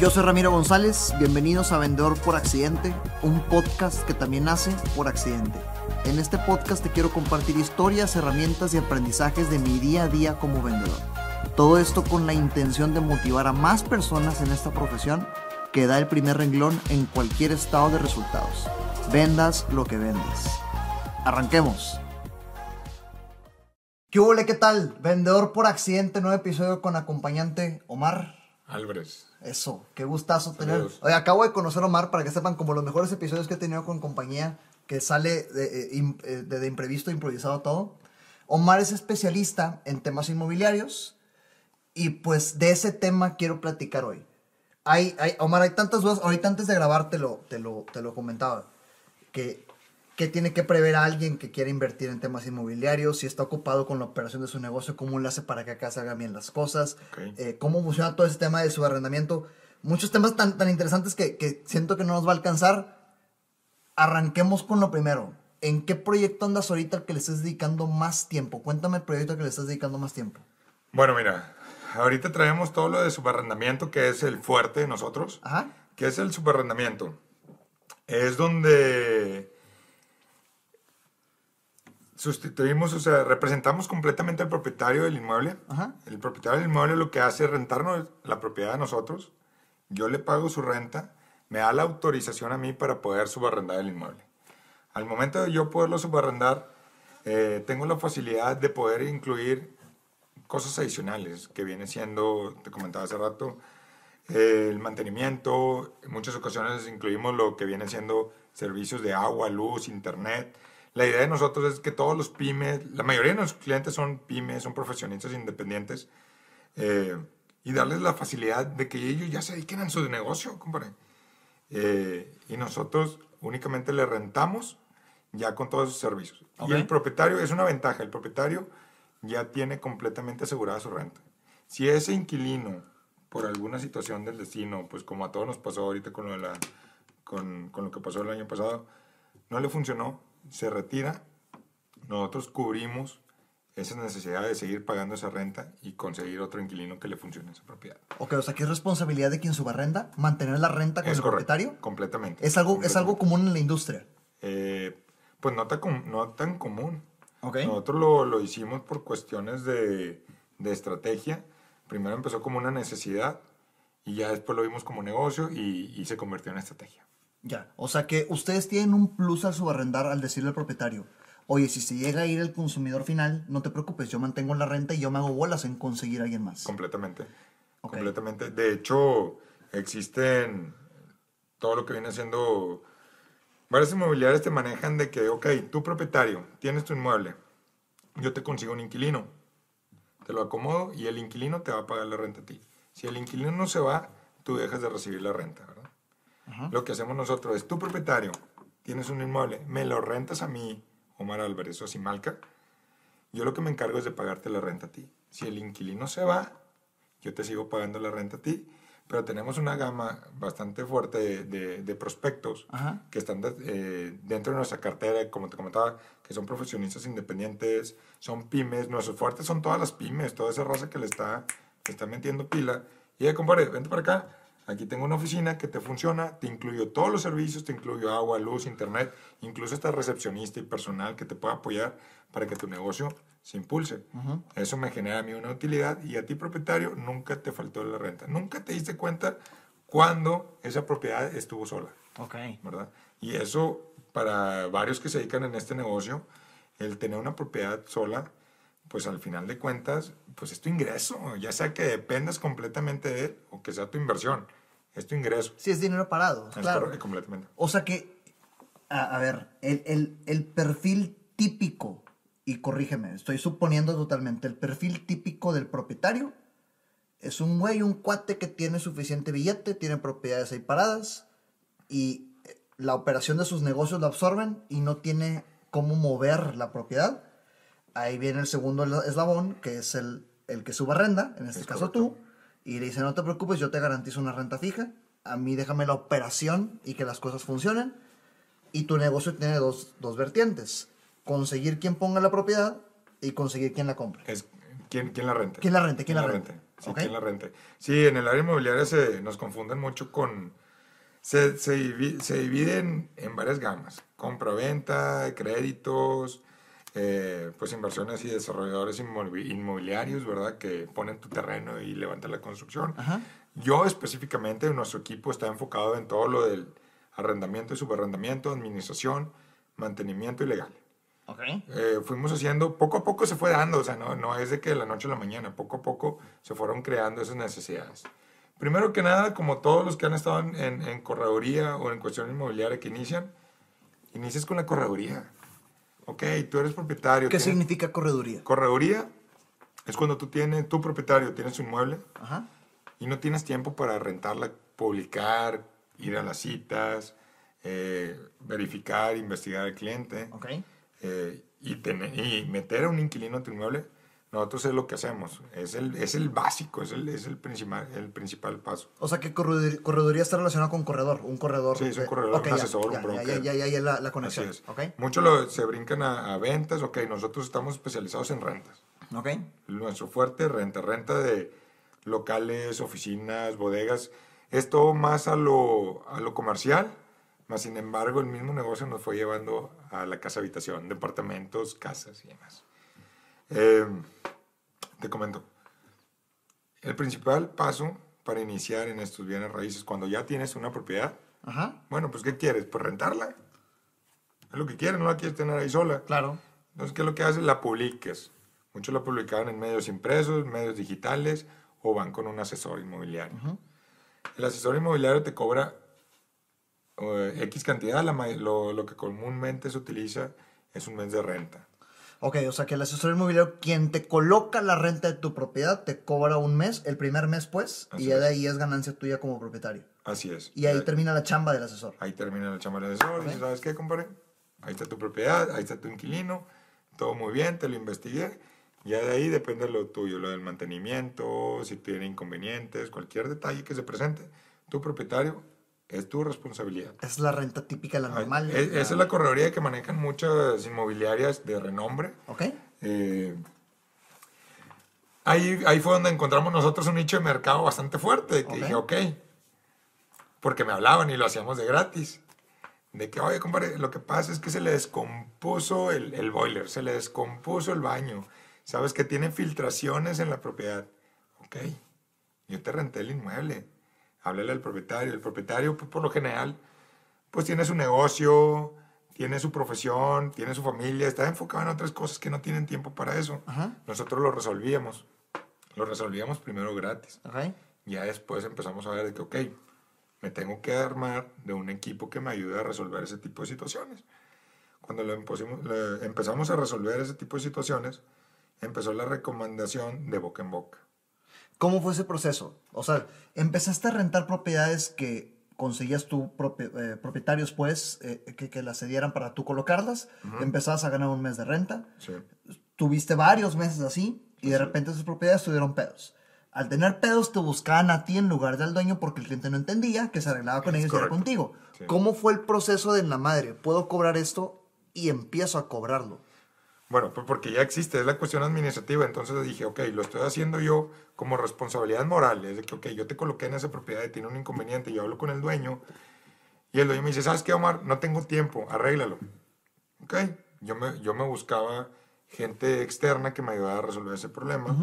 Yo soy Ramiro González, bienvenidos a Vendedor por Accidente, un podcast que también nace por accidente. En este podcast te quiero compartir historias, herramientas y aprendizajes de mi día a día como vendedor. Todo esto con la intención de motivar a más personas en esta profesión que da el primer renglón en cualquier estado de resultados. Vendas lo que vendes. Arranquemos. ¿Qué hubo, qué tal? Vendedor por accidente, nuevo episodio con acompañante Omar. Álvarez. Eso, qué gustazo tener. Oye, acabo de conocer a Omar para que sepan como los mejores episodios que he tenido con compañía, que sale de, eh, im- eh, de- de imprevisto, improvisado todo. Omar es especialista en temas inmobiliarios y pues de ese tema quiero platicar hoy. Hay, hay, Omar, hay tantas dudas. Ahorita antes de grabar te lo, te lo, te lo comentaba. Que, que tiene que prever a alguien que quiere invertir en temas inmobiliarios, si está ocupado con la operación de su negocio, cómo le hace para que acá se hagan bien las cosas, Ok. eh, cómo funciona todo ese tema de su arrendamiento. Muchos temas tan, tan interesantes que, que siento que no nos va a alcanzar. Arranquemos con lo primero. ¿En qué proyecto andas ahorita al que le estés dedicando más tiempo? Cuéntame el proyecto al que le estás dedicando más tiempo. Bueno, mira, ahorita traemos todo lo de subarrendamiento, que es el fuerte de nosotros. Ajá. ¿Qué es el subarrendamiento? Es donde sustituimos, o sea, representamos completamente al propietario del inmueble. Ajá. El propietario del inmueble lo que hace es rentarnos la propiedad a nosotros. Yo le pago su renta, me da la autorización a mí para poder subarrendar el inmueble. Al momento de yo poderlo subarrendar, eh, tengo la facilidad de poder incluir cosas adicionales, que viene siendo, te comentaba hace rato, eh, el mantenimiento. En muchas ocasiones incluimos lo que viene siendo servicios de agua, luz, internet. La idea de nosotros es que todos los pymes, la mayoría de nuestros clientes son pymes, son profesionistas independientes, eh, y darles la facilidad de que ellos ya se dediquen a su negocio, compadre. Eh, y nosotros únicamente le rentamos ya con todos esos servicios. Ok. Y el propietario, es una ventaja, el propietario ya tiene completamente asegurada su renta. Si ese inquilino, por alguna situación del destino, pues como a todos nos pasó ahorita con lo, de la, con, con lo que pasó el año pasado, no le funcionó, se retira, nosotros cubrimos esa necesidad de seguir pagando esa renta y conseguir otro inquilino que le funcione esa propiedad. Ok, o sea que es responsabilidad de quien subarrenda mantener la renta con Es el correcto, propietario. completamente. Es algo, es completamente. algo común en la industria. Eh, pues no tan, no tan común. Ok. Nosotros lo, lo hicimos por cuestiones de, de estrategia. Primero empezó como una necesidad y ya después lo vimos como negocio y, y se convirtió en estrategia. Ya. O sea que ustedes tienen un plus al subarrendar al decirle al propietario, oye, si se llega a ir el consumidor final, no te preocupes, yo mantengo la renta y yo me hago bolas en conseguir a alguien más. Completamente. Completamente. De hecho, existen todo lo que viene siendo... Varias inmobiliarias te manejan de que, ok, tú propietario, tienes tu inmueble, yo te consigo un inquilino, te lo acomodo y el inquilino te va a pagar la renta a ti. Si el inquilino no se va, tú dejas de recibir la renta, Lo que hacemos nosotros es, tú propietario, tienes un inmueble, me lo rentas a mí, Omar Álvarez o Simalca, yo lo que me encargo es de pagarte la renta a ti. Si el inquilino se va, yo te sigo pagando la renta a ti, pero tenemos una gama bastante fuerte de, de- de prospectos Ajá. que están de- eh, dentro de nuestra cartera, como te comentaba, que son profesionistas independientes, son pymes, nuestros fuertes son todas las pymes, toda esa raza que le está, que está metiendo pila. Y ya, compadre, vente para acá, aquí tengo una oficina que te funciona, te incluyo todos los servicios, te incluyo agua, luz, internet, incluso hasta recepcionista y personal que te pueda apoyar para que tu negocio se impulse. Ujú. Eso me genera a mí una utilidad y a ti propietario nunca te faltó la renta, nunca te diste cuenta cuando esa propiedad estuvo sola. Ok. ¿verdad? Y eso, para varios que se dedican en este negocio, el tener una propiedad sola, pues al final de cuentas, pues es tu ingreso, ya sea que dependas completamente de él o que sea tu inversión, es tu ingreso. Sí, es dinero parado, Es claro. correcto, completamente. O sea que, a, a ver, el, el- el perfil típico, y corrígeme, estoy suponiendo totalmente, el perfil típico del propietario es un güey, un cuate que tiene suficiente billete, tiene propiedades ahí paradas y eh, la operación de sus negocios la absorben y no tiene cómo mover la propiedad. Ahí viene el segundo esla- eslabón, que es el, el que suba renta, en este Es caso correcto. tú, y le dice, no te preocupes, yo te garantizo una renta fija, a mí déjame la operación y que las cosas funcionen. Y tu negocio tiene dos, dos vertientes. Conseguir quien ponga la propiedad y conseguir quien la compre. Es, ¿quién, quién la renta? ¿Quién la rente? ¿Quién la rente? Sí, Ok. ¿quién la rente? Sí, en el área inmobiliaria se nos confunden mucho con... Se, se, se dividen en varias gamas. Compra-venta, créditos, eh, pues inversiones y desarrolladores inmobiliarios, ¿verdad? Que ponen tu terreno y levantan la construcción. Ajá. Yo específicamente, nuestro equipo está enfocado en todo lo del arrendamiento y subarrendamiento, administración, mantenimiento y legal. Ok. Eh, fuimos haciendo, poco a poco se fue dando, o sea, no, no es de que de la noche a la mañana, poco a poco se fueron creando esas necesidades. Primero que nada, como todos los que han estado en, en- en correduría o en cuestión inmobiliaria que inician, inicias con la correduría. Ok, tú eres propietario. ¿Qué tienes- significa correduría? Correduría es cuando tú tienes, tu propietario tienes un inmueble Ajá. y no tienes tiempo para rentarla, publicar, ir a las citas, eh, verificar, investigar al cliente Ok. eh, y, tener, y meter a un inquilino en tu inmueble, nosotros es lo que hacemos. Es el, es el básico, es el, es el, principal, el principal paso. O sea que correduría, correduría está relacionado con corredor, un corredor. Sí, es un corredor, Ok, un ya, asesor, un ya, broker. Ya, ya, la, Así conexión. es. Ok. Muchos lo- se brincan a, a ventas, ok, nosotros estamos especializados en rentas. Ok. Nuestro fuerte, renta, renta de locales, oficinas, bodegas, es todo más a lo, a lo comercial, más sin embargo el mismo negocio nos fue llevando a la casa habitación, departamentos, casas y demás. Eh, te comento, el principal paso para iniciar en estos bienes raíces, cuando ya tienes una propiedad, Ajá. bueno, pues ¿qué quieres? Pues rentarla. Es lo que quieres, no la quieres tener ahí sola. Claro. Entonces, ¿qué es lo que haces? La publiques. Muchos la publicaban en medios impresos, medios digitales o van con un asesor inmobiliario. El asesor inmobiliario te cobra eh, X cantidad, la lo, lo que comúnmente se utiliza es un mes de renta. Ok, o sea que el asesor inmobiliario, quien te coloca la renta de tu propiedad, te cobra un mes, el primer mes pues, Así y ya de ahí es ganancia tuya como propietario. Así es. Y ahí Eh, termina la chamba del asesor. ahí termina la chamba del asesor. Dices, ¿sabes qué, compadre? Ahí está tu propiedad, ahí está tu inquilino, todo muy bien, te lo investigué. Ya de ahí depende lo tuyo, lo del mantenimiento, si tiene inconvenientes, cualquier detalle que se presente. Tu propietario es tu responsabilidad. Es la renta típica, la normal. Es- esa es la correduría que manejan muchas inmobiliarias de renombre. Ok. Eh, ahí, ahí fue donde encontramos nosotros un nicho de mercado bastante fuerte. Que Ok. dije, ok, porque me hablaban y lo hacíamos de gratis. De que, oye, compadre, lo que pasa es que se le descompuso el, el boiler, se le descompuso el baño. Sabes que tiene filtraciones en la propiedad. Ok, yo te renté el inmueble. Háblale al propietario. El propietario, pues, por lo general, pues tiene su negocio, tiene su profesión, tiene su familia, está enfocado en otras cosas que no tienen tiempo para eso. Ajá. Nosotros lo resolvíamos. Lo resolvíamos primero gratis. Ya después empezamos a ver de que, ok, me tengo que armar de un equipo que me ayude a resolver ese tipo de situaciones. Cuando lo empusimos- le- empezamos a resolver ese tipo de situaciones, empezó la recomendación de boca en boca. ¿Cómo fue ese proceso? O sea, empezaste a rentar propiedades que conseguías tú propi- eh, propietarios, pues, eh, que, que las cedieran para tú colocarlas. Empezabas a ganar un mes de renta. Sí. Tuviste varios meses así y de repente esas propiedades tuvieron pedos. Al tener pedos te buscaban a ti en lugar del dueño porque el cliente no entendía que se arreglaba con Es ellos y era contigo. Sí. ¿Cómo fue el proceso de la madre? ¿Puedo cobrar esto? Y empiezo a cobrarlo. Bueno, pues porque ya existe, es la cuestión administrativa. Entonces dije, ok, lo estoy haciendo yo como responsabilidad moral. Es de que, ok, yo te coloqué en esa propiedad y tiene un inconveniente. Yo hablo con el dueño y el dueño me dice, ¿sabes qué, Omar? No tengo tiempo, arréglalo. Ok, yo me, yo me buscaba gente externa que me ayudara a resolver ese problema.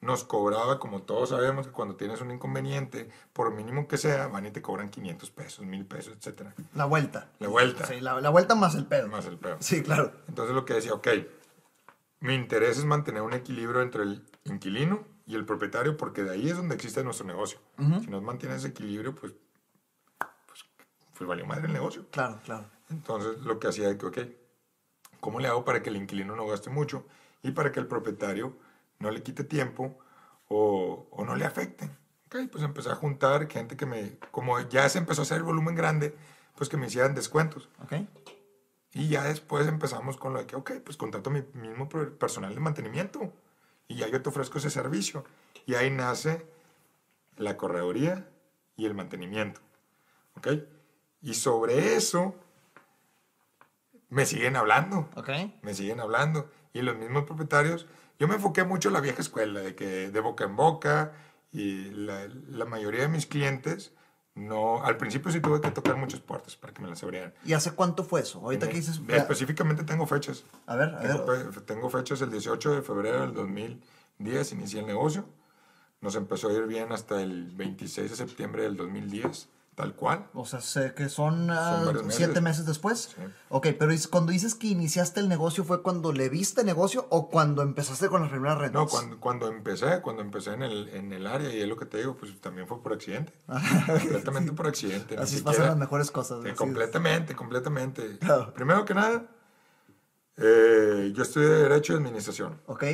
Nos cobraba, como todos sabemos, que cuando tienes un inconveniente, por mínimo que sea, van y te cobran 500 pesos, 1000 pesos, etcétera. La vuelta. La vuelta. Sí, la, la vuelta más el pedo. Más el peor. Sí, claro. Entonces lo que decía, ok, mi interés es mantener un equilibrio entre el inquilino y el propietario porque de ahí es donde existe nuestro negocio. Si no mantienes ese equilibrio, pues, pues, pues valió madre el negocio. Claro, claro. Entonces lo que hacía es que, ok, ¿cómo le hago para que el inquilino no gaste mucho y para que el propietario no le quite tiempo o, o no le afecte? Ok, pues empecé a juntar gente que me, como ya se empezó a hacer el volumen grande, pues que me hicieran descuentos. Ok. Y ya después empezamos con lo de que, ok, pues contrato mi mismo personal de mantenimiento y ya yo te ofrezco ese servicio. Y ahí nace la correduría y el mantenimiento. ¿Ok? Y sobre eso me siguen hablando, Ok. me siguen hablando. Y los mismos propietarios, yo me enfoqué mucho en la vieja escuela, de que de boca en boca Y la, la mayoría de mis clientes, no, al principio sí tuve que tocar muchas puertas para que me las abrieran. ¿Y hace cuánto fue eso? Ahorita que dices... Específicamente tengo fechas. A ver, a Tengo, ver. tengo fechas el 18 de febrero del 2010, inicié el negocio. Nos empezó a ir bien hasta el 26 de septiembre del 2010, tal cual. O sea, sé que son, meses. siete meses después. Sí. Ok, pero cuando dices que iniciaste el negocio, ¿fue cuando le viste negocio o cuando empezaste con las primeras rentas? No, cuando, cuando empecé, cuando empecé en el, en el área, y es lo que te digo, pues también fue por accidente. completamente por accidente. Así siquiera- pasan las mejores cosas. Es. completamente, completamente. Claro. Primero que nada, eh, yo estudié Derecho y Administración. Ok,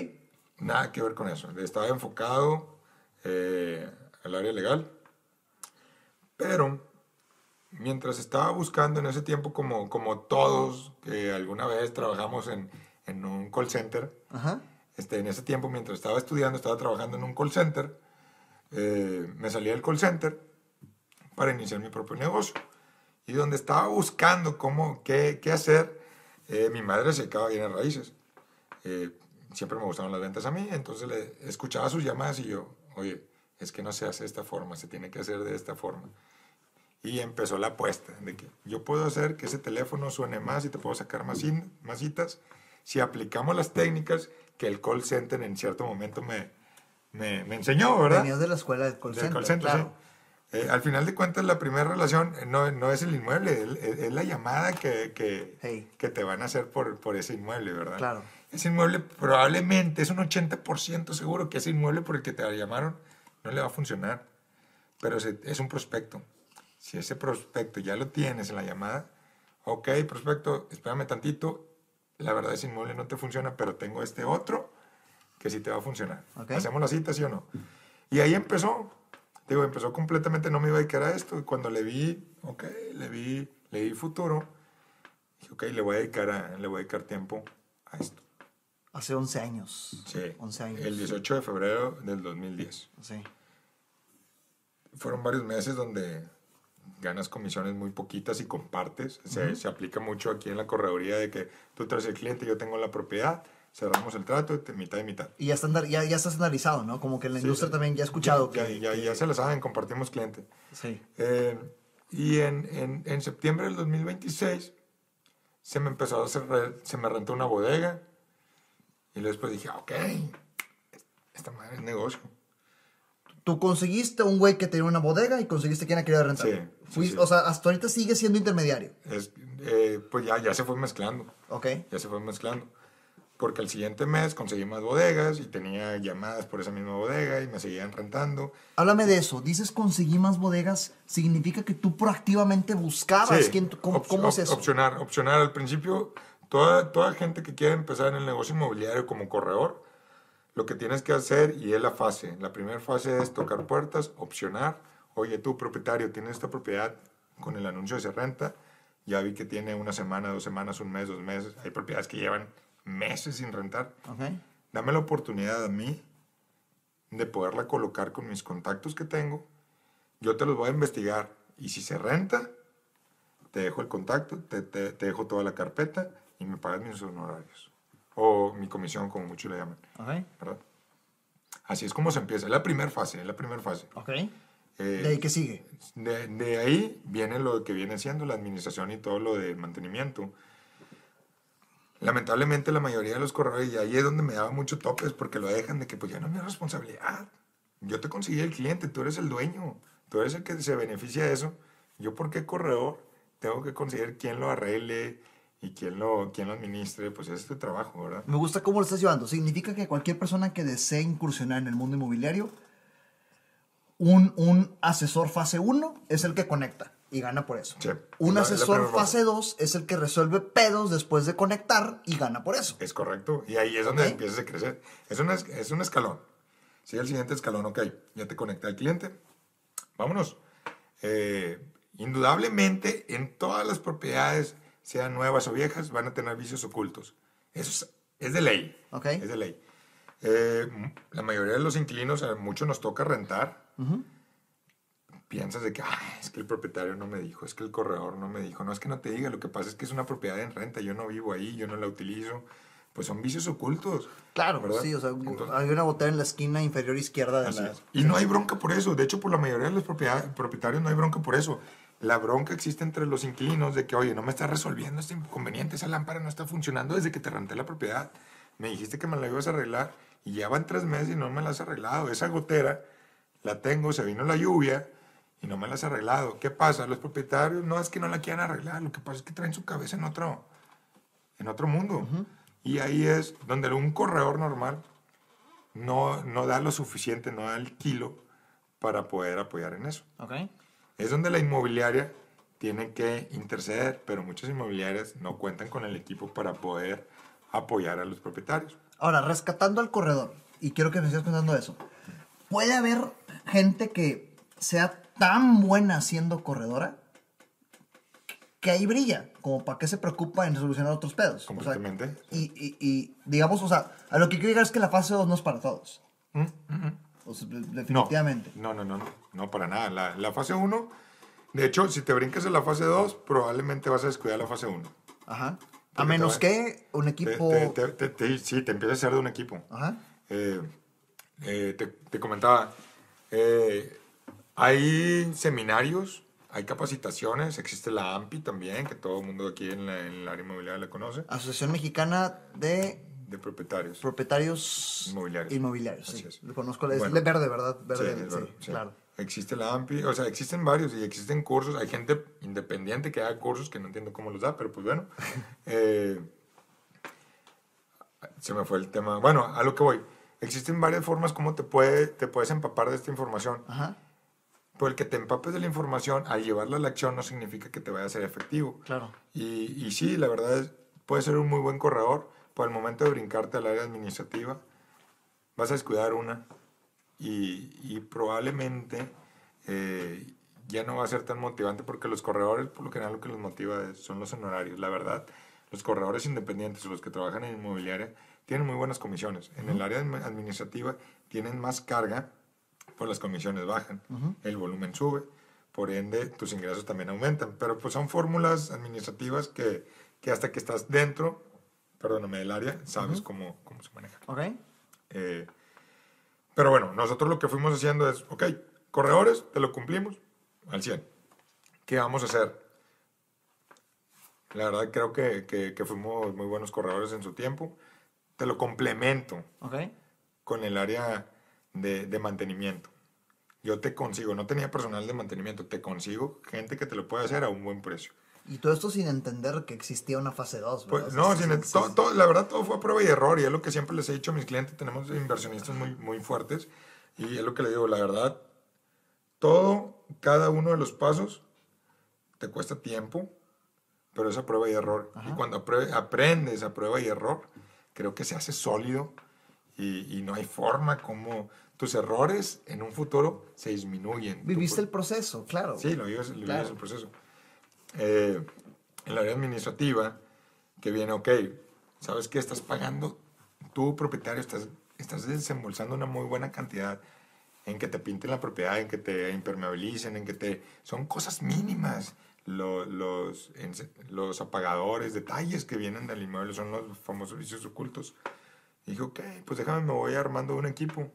Nada que ver con eso. Estaba enfocado eh, al área legal. Pero mientras estaba buscando en ese tiempo, como, como todos que alguna vez trabajamos en, en un call center, ajá. este, en ese tiempo, mientras estaba estudiando, estaba trabajando en un call center, eh, me salí del call center para iniciar mi propio negocio. Y donde estaba buscando cómo, qué, qué hacer, eh, mi madre se acaba bien en raíces. Eh, siempre me gustaron las ventas a mí, entonces le escuchaba sus llamadas y yo, oye, es que no se hace de esta forma, se tiene que hacer de esta forma. Y empezó la apuesta de que yo puedo hacer que ese teléfono suene más y te puedo sacar más, in- más citas si aplicamos las técnicas que el call center en cierto momento me, me, me enseñó, ¿verdad? Venías de la escuela del call Del center, call center, claro. sí. Eh, al final de cuentas, la primera relación eh, no, no es el inmueble, es, es- es la llamada que, que, Hey. que te van a hacer por, por ese inmueble, ¿verdad? Claro. Ese inmueble probablemente es un 80% seguro que ese inmueble por el que te llamaron no le va a funcionar, pero es un prospecto. Si ese prospecto ya lo tienes en la llamada, ok, prospecto, espérame tantito, la verdad ese inmueble no te funciona, pero tengo este otro que sí te va a funcionar. Ok. ¿Hacemos la cita, sí o no? Y ahí empezó. Digo, empezó completamente, no me iba a dedicar a esto. Y cuando le vi, ok, le vi, le vi futuro, dije, ok, le voy a dedicar, a- le voy a dedicar tiempo a esto. Hace 11 años. Sí. 11 años. El 18 de febrero del 2010. Sí. Fueron varios meses donde ganas comisiones muy poquitas y compartes. Se, se aplica mucho aquí en la correduría de que tú traes el cliente, yo tengo la propiedad, cerramos el trato, mitad y mitad. Y ya está, andar- ya, ya está estandarizado, ¿no? Como que en la Sí, industria sí. también ya he escuchado Ya, que... ya, ya se lo saben, compartimos cliente. Sí. Eh, y en, en, en septiembre del 2026 se me empezó a hacer, se me rentó una bodega y luego después dije, "Ah, ok, esta madre es negocio. Tú conseguiste un güey que tenía una bodega y conseguiste quien la quería rentar. Sí, sí, Fui- sí. O sea, hasta ahorita sigue siendo intermediario. Es, eh, pues ya, ya se fue mezclando, Ok. ya se fue mezclando. Porque el siguiente mes conseguí más bodegas y tenía llamadas por esa misma bodega y me seguían rentando. Háblame de eso. Dices conseguí más bodegas. ¿Significa que tú proactivamente buscabas? Sí, quién- ¿Cómo, op- cómo es op- eso? Opcionar, opcionar. Al principio, toda, toda gente que quiere empezar en el negocio inmobiliario como corredor, lo que tienes que hacer, y es la fase, la primera fase es tocar puertas, opcionar. Oye, tú, propietario, tienes esta propiedad con el anuncio de se renta. Ya vi que tiene una semana, dos semanas, un mes, dos meses. Hay propiedades que llevan meses sin rentar. Dame la oportunidad a mí de poderla colocar con mis contactos que tengo. Yo te los voy a investigar. Y si se renta, te dejo el contacto, te, te- te dejo toda la carpeta y me pagas mis honorarios. O mi comisión, como muchos le llaman. Ok. ¿Verdad? Así es como se empieza. Es la primera fase, es la primera fase. Ok. Eh, ¿De ahí qué sigue? de, de ahí viene lo que viene siendo la administración y todo lo de mantenimiento. Lamentablemente la mayoría de los corredores, y ahí es donde me daba mucho topes, porque lo dejan de que pues ya no es mi responsabilidad. Yo te conseguí el cliente, tú eres el dueño, tú eres el que se beneficia de eso. Yo por qué corredor tengo que conseguir quién lo arregle y quién lo, quién lo administre, pues es tu trabajo, ¿verdad? Me gusta cómo lo estás llevando. Significa que cualquier persona que desee incursionar en el mundo inmobiliario, un, un asesor fase 1 es el que conecta y gana por eso. Sí. Un La- la asesor primera fase. fase 2 es el que resuelve pedos después de conectar y gana por eso. Es correcto. Y ahí es donde Ok. empiezas a crecer. Es, una, es un escalón. Sigue el siguiente escalón, ok. Ya te conecté al cliente. Vámonos. Eh, indudablemente, en todas las propiedades, sean nuevas o viejas, van a tener vicios ocultos. Eso es, es de ley. Ok. Es de ley. Eh, la mayoría de los inquilinos, a muchos nos toca rentar. Piensas de que, "Ay, es que el propietario no me dijo, es que el corredor no me dijo. No es que no te diga, lo que pasa es que es una propiedad en renta. Yo no vivo ahí, yo no la utilizo. pues son vicios ocultos. Claro, ¿verdad? sí, o sea, Entonces- hay una botella en la esquina inferior izquierda de la... Y no hay bronca por eso. De hecho, por la mayoría de los propietarios no hay bronca por eso. La bronca existe entre los inquilinos de que, oye, no me estás resolviendo este inconveniente, esa lámpara no está funcionando desde que te renté la propiedad. Me dijiste que me la ibas a arreglar y ya van tres meses y no me la has arreglado. Esa gotera la tengo, se vino la lluvia y no me la has arreglado. ¿Qué pasa? Los propietarios no es que no la quieran arreglar, lo que pasa es que traen su cabeza en otro, en otro mundo. Y ahí es donde un corredor normal no, no da lo suficiente, no da el kilo para poder apoyar en eso. Ok. Es donde la inmobiliaria tiene que interceder, pero muchas inmobiliarias no cuentan con el equipo para poder apoyar a los propietarios. Ahora, rescatando al corredor, y quiero que me sigas contando eso, ¿puede haber gente que sea tan buena siendo corredora que ahí brilla? Como para qué se preocupa en solucionar otros pedos. O sea, Completamente. y, y- y, digamos, o sea, a lo que quiero llegar es que la fase 2 no es para todos. Mm, mm, mm. O sea, definitivamente. no, no, no, no, no para nada. La, la fase 1, de hecho, si te brincas en la fase 2, probablemente vas a descuidar la fase 1. Ajá. A menos te que un equipo... te- te- sí, te empieza a ser de un equipo. Ajá. Eh, eh, te, te comentaba, eh, hay seminarios, hay capacitaciones, existe la AMPI también, que todo el mundo aquí en, la, en el área inmobiliaria la conoce, Asociación Mexicana de de propietarios. Propietarios Inmobiliarios. Inmobiliarios, sí. Lo conozco, es Bueno. verde, ¿verdad? Verde, sí, verdad, sí. claro. Existe la AMPI, o sea, existen varios y existen cursos. Hay gente independiente que da cursos que no entiendo cómo los da, pero pues bueno. Eh, se me fue el tema. Bueno, a lo que voy. Existen varias formas como te, puede, te puedes empapar de esta información. Ajá, Pero el que te empapes de la información al llevarla a la acción no significa que te vaya a ser efectivo. claro. Y, y sí, la verdad es, puede ser un muy buen corredor. Por el momento de brincarte al área administrativa, vas a descuidar una y, y probablemente eh, ya no va a ser tan motivante porque los corredores, por lo general, lo que los motiva son los honorarios. La verdad, los corredores independientes o los que trabajan en inmobiliaria tienen muy buenas comisiones. En el área admi- administrativa tienen más carga, pues las comisiones bajan, el volumen sube, por ende tus ingresos también aumentan. Pero pues son fórmulas administrativas que, que hasta que estás dentro, perdóname, del área, sabes cómo, cómo se maneja. Ok. Eh, pero bueno, nosotros lo que fuimos haciendo es, ok, corredores, te lo cumplimos al 100. ¿Qué vamos a hacer? La verdad creo que, que, que fuimos muy buenos corredores en su tiempo. Te lo complemento Ok. con el área de, de mantenimiento. Yo te consigo, no tenía personal de mantenimiento, te consigo gente que te lo puede hacer a un buen precio. Y todo esto sin entender que existía una fase 2, ¿verdad? Pues, no, sin- todo- todo- la verdad todo fue a prueba y error y es lo que siempre les he dicho a mis clientes, tenemos inversionistas muy, muy fuertes y es lo que les digo, la verdad, todo, cada uno de los pasos te cuesta tiempo, pero es a prueba y error. Y cuando apre- aprendes a prueba y error, creo que se hace sólido y, y no hay forma como tus errores en un futuro se disminuyen. Viviste pu- el proceso, claro. Sí, lo vives, lo vives Claro. el proceso. Eh, en la área administrativa, que viene, ok, ¿sabes qué? Estás pagando, tú propietario, estás, estás desembolsando una muy buena cantidad en que te pinten la propiedad, en que te impermeabilicen, en que te... Son cosas mínimas. Lo- los, ense- los apagadores, detalles que vienen del inmueble son los famosos vicios ocultos. Dije, ok, pues déjame, me voy armando un equipo.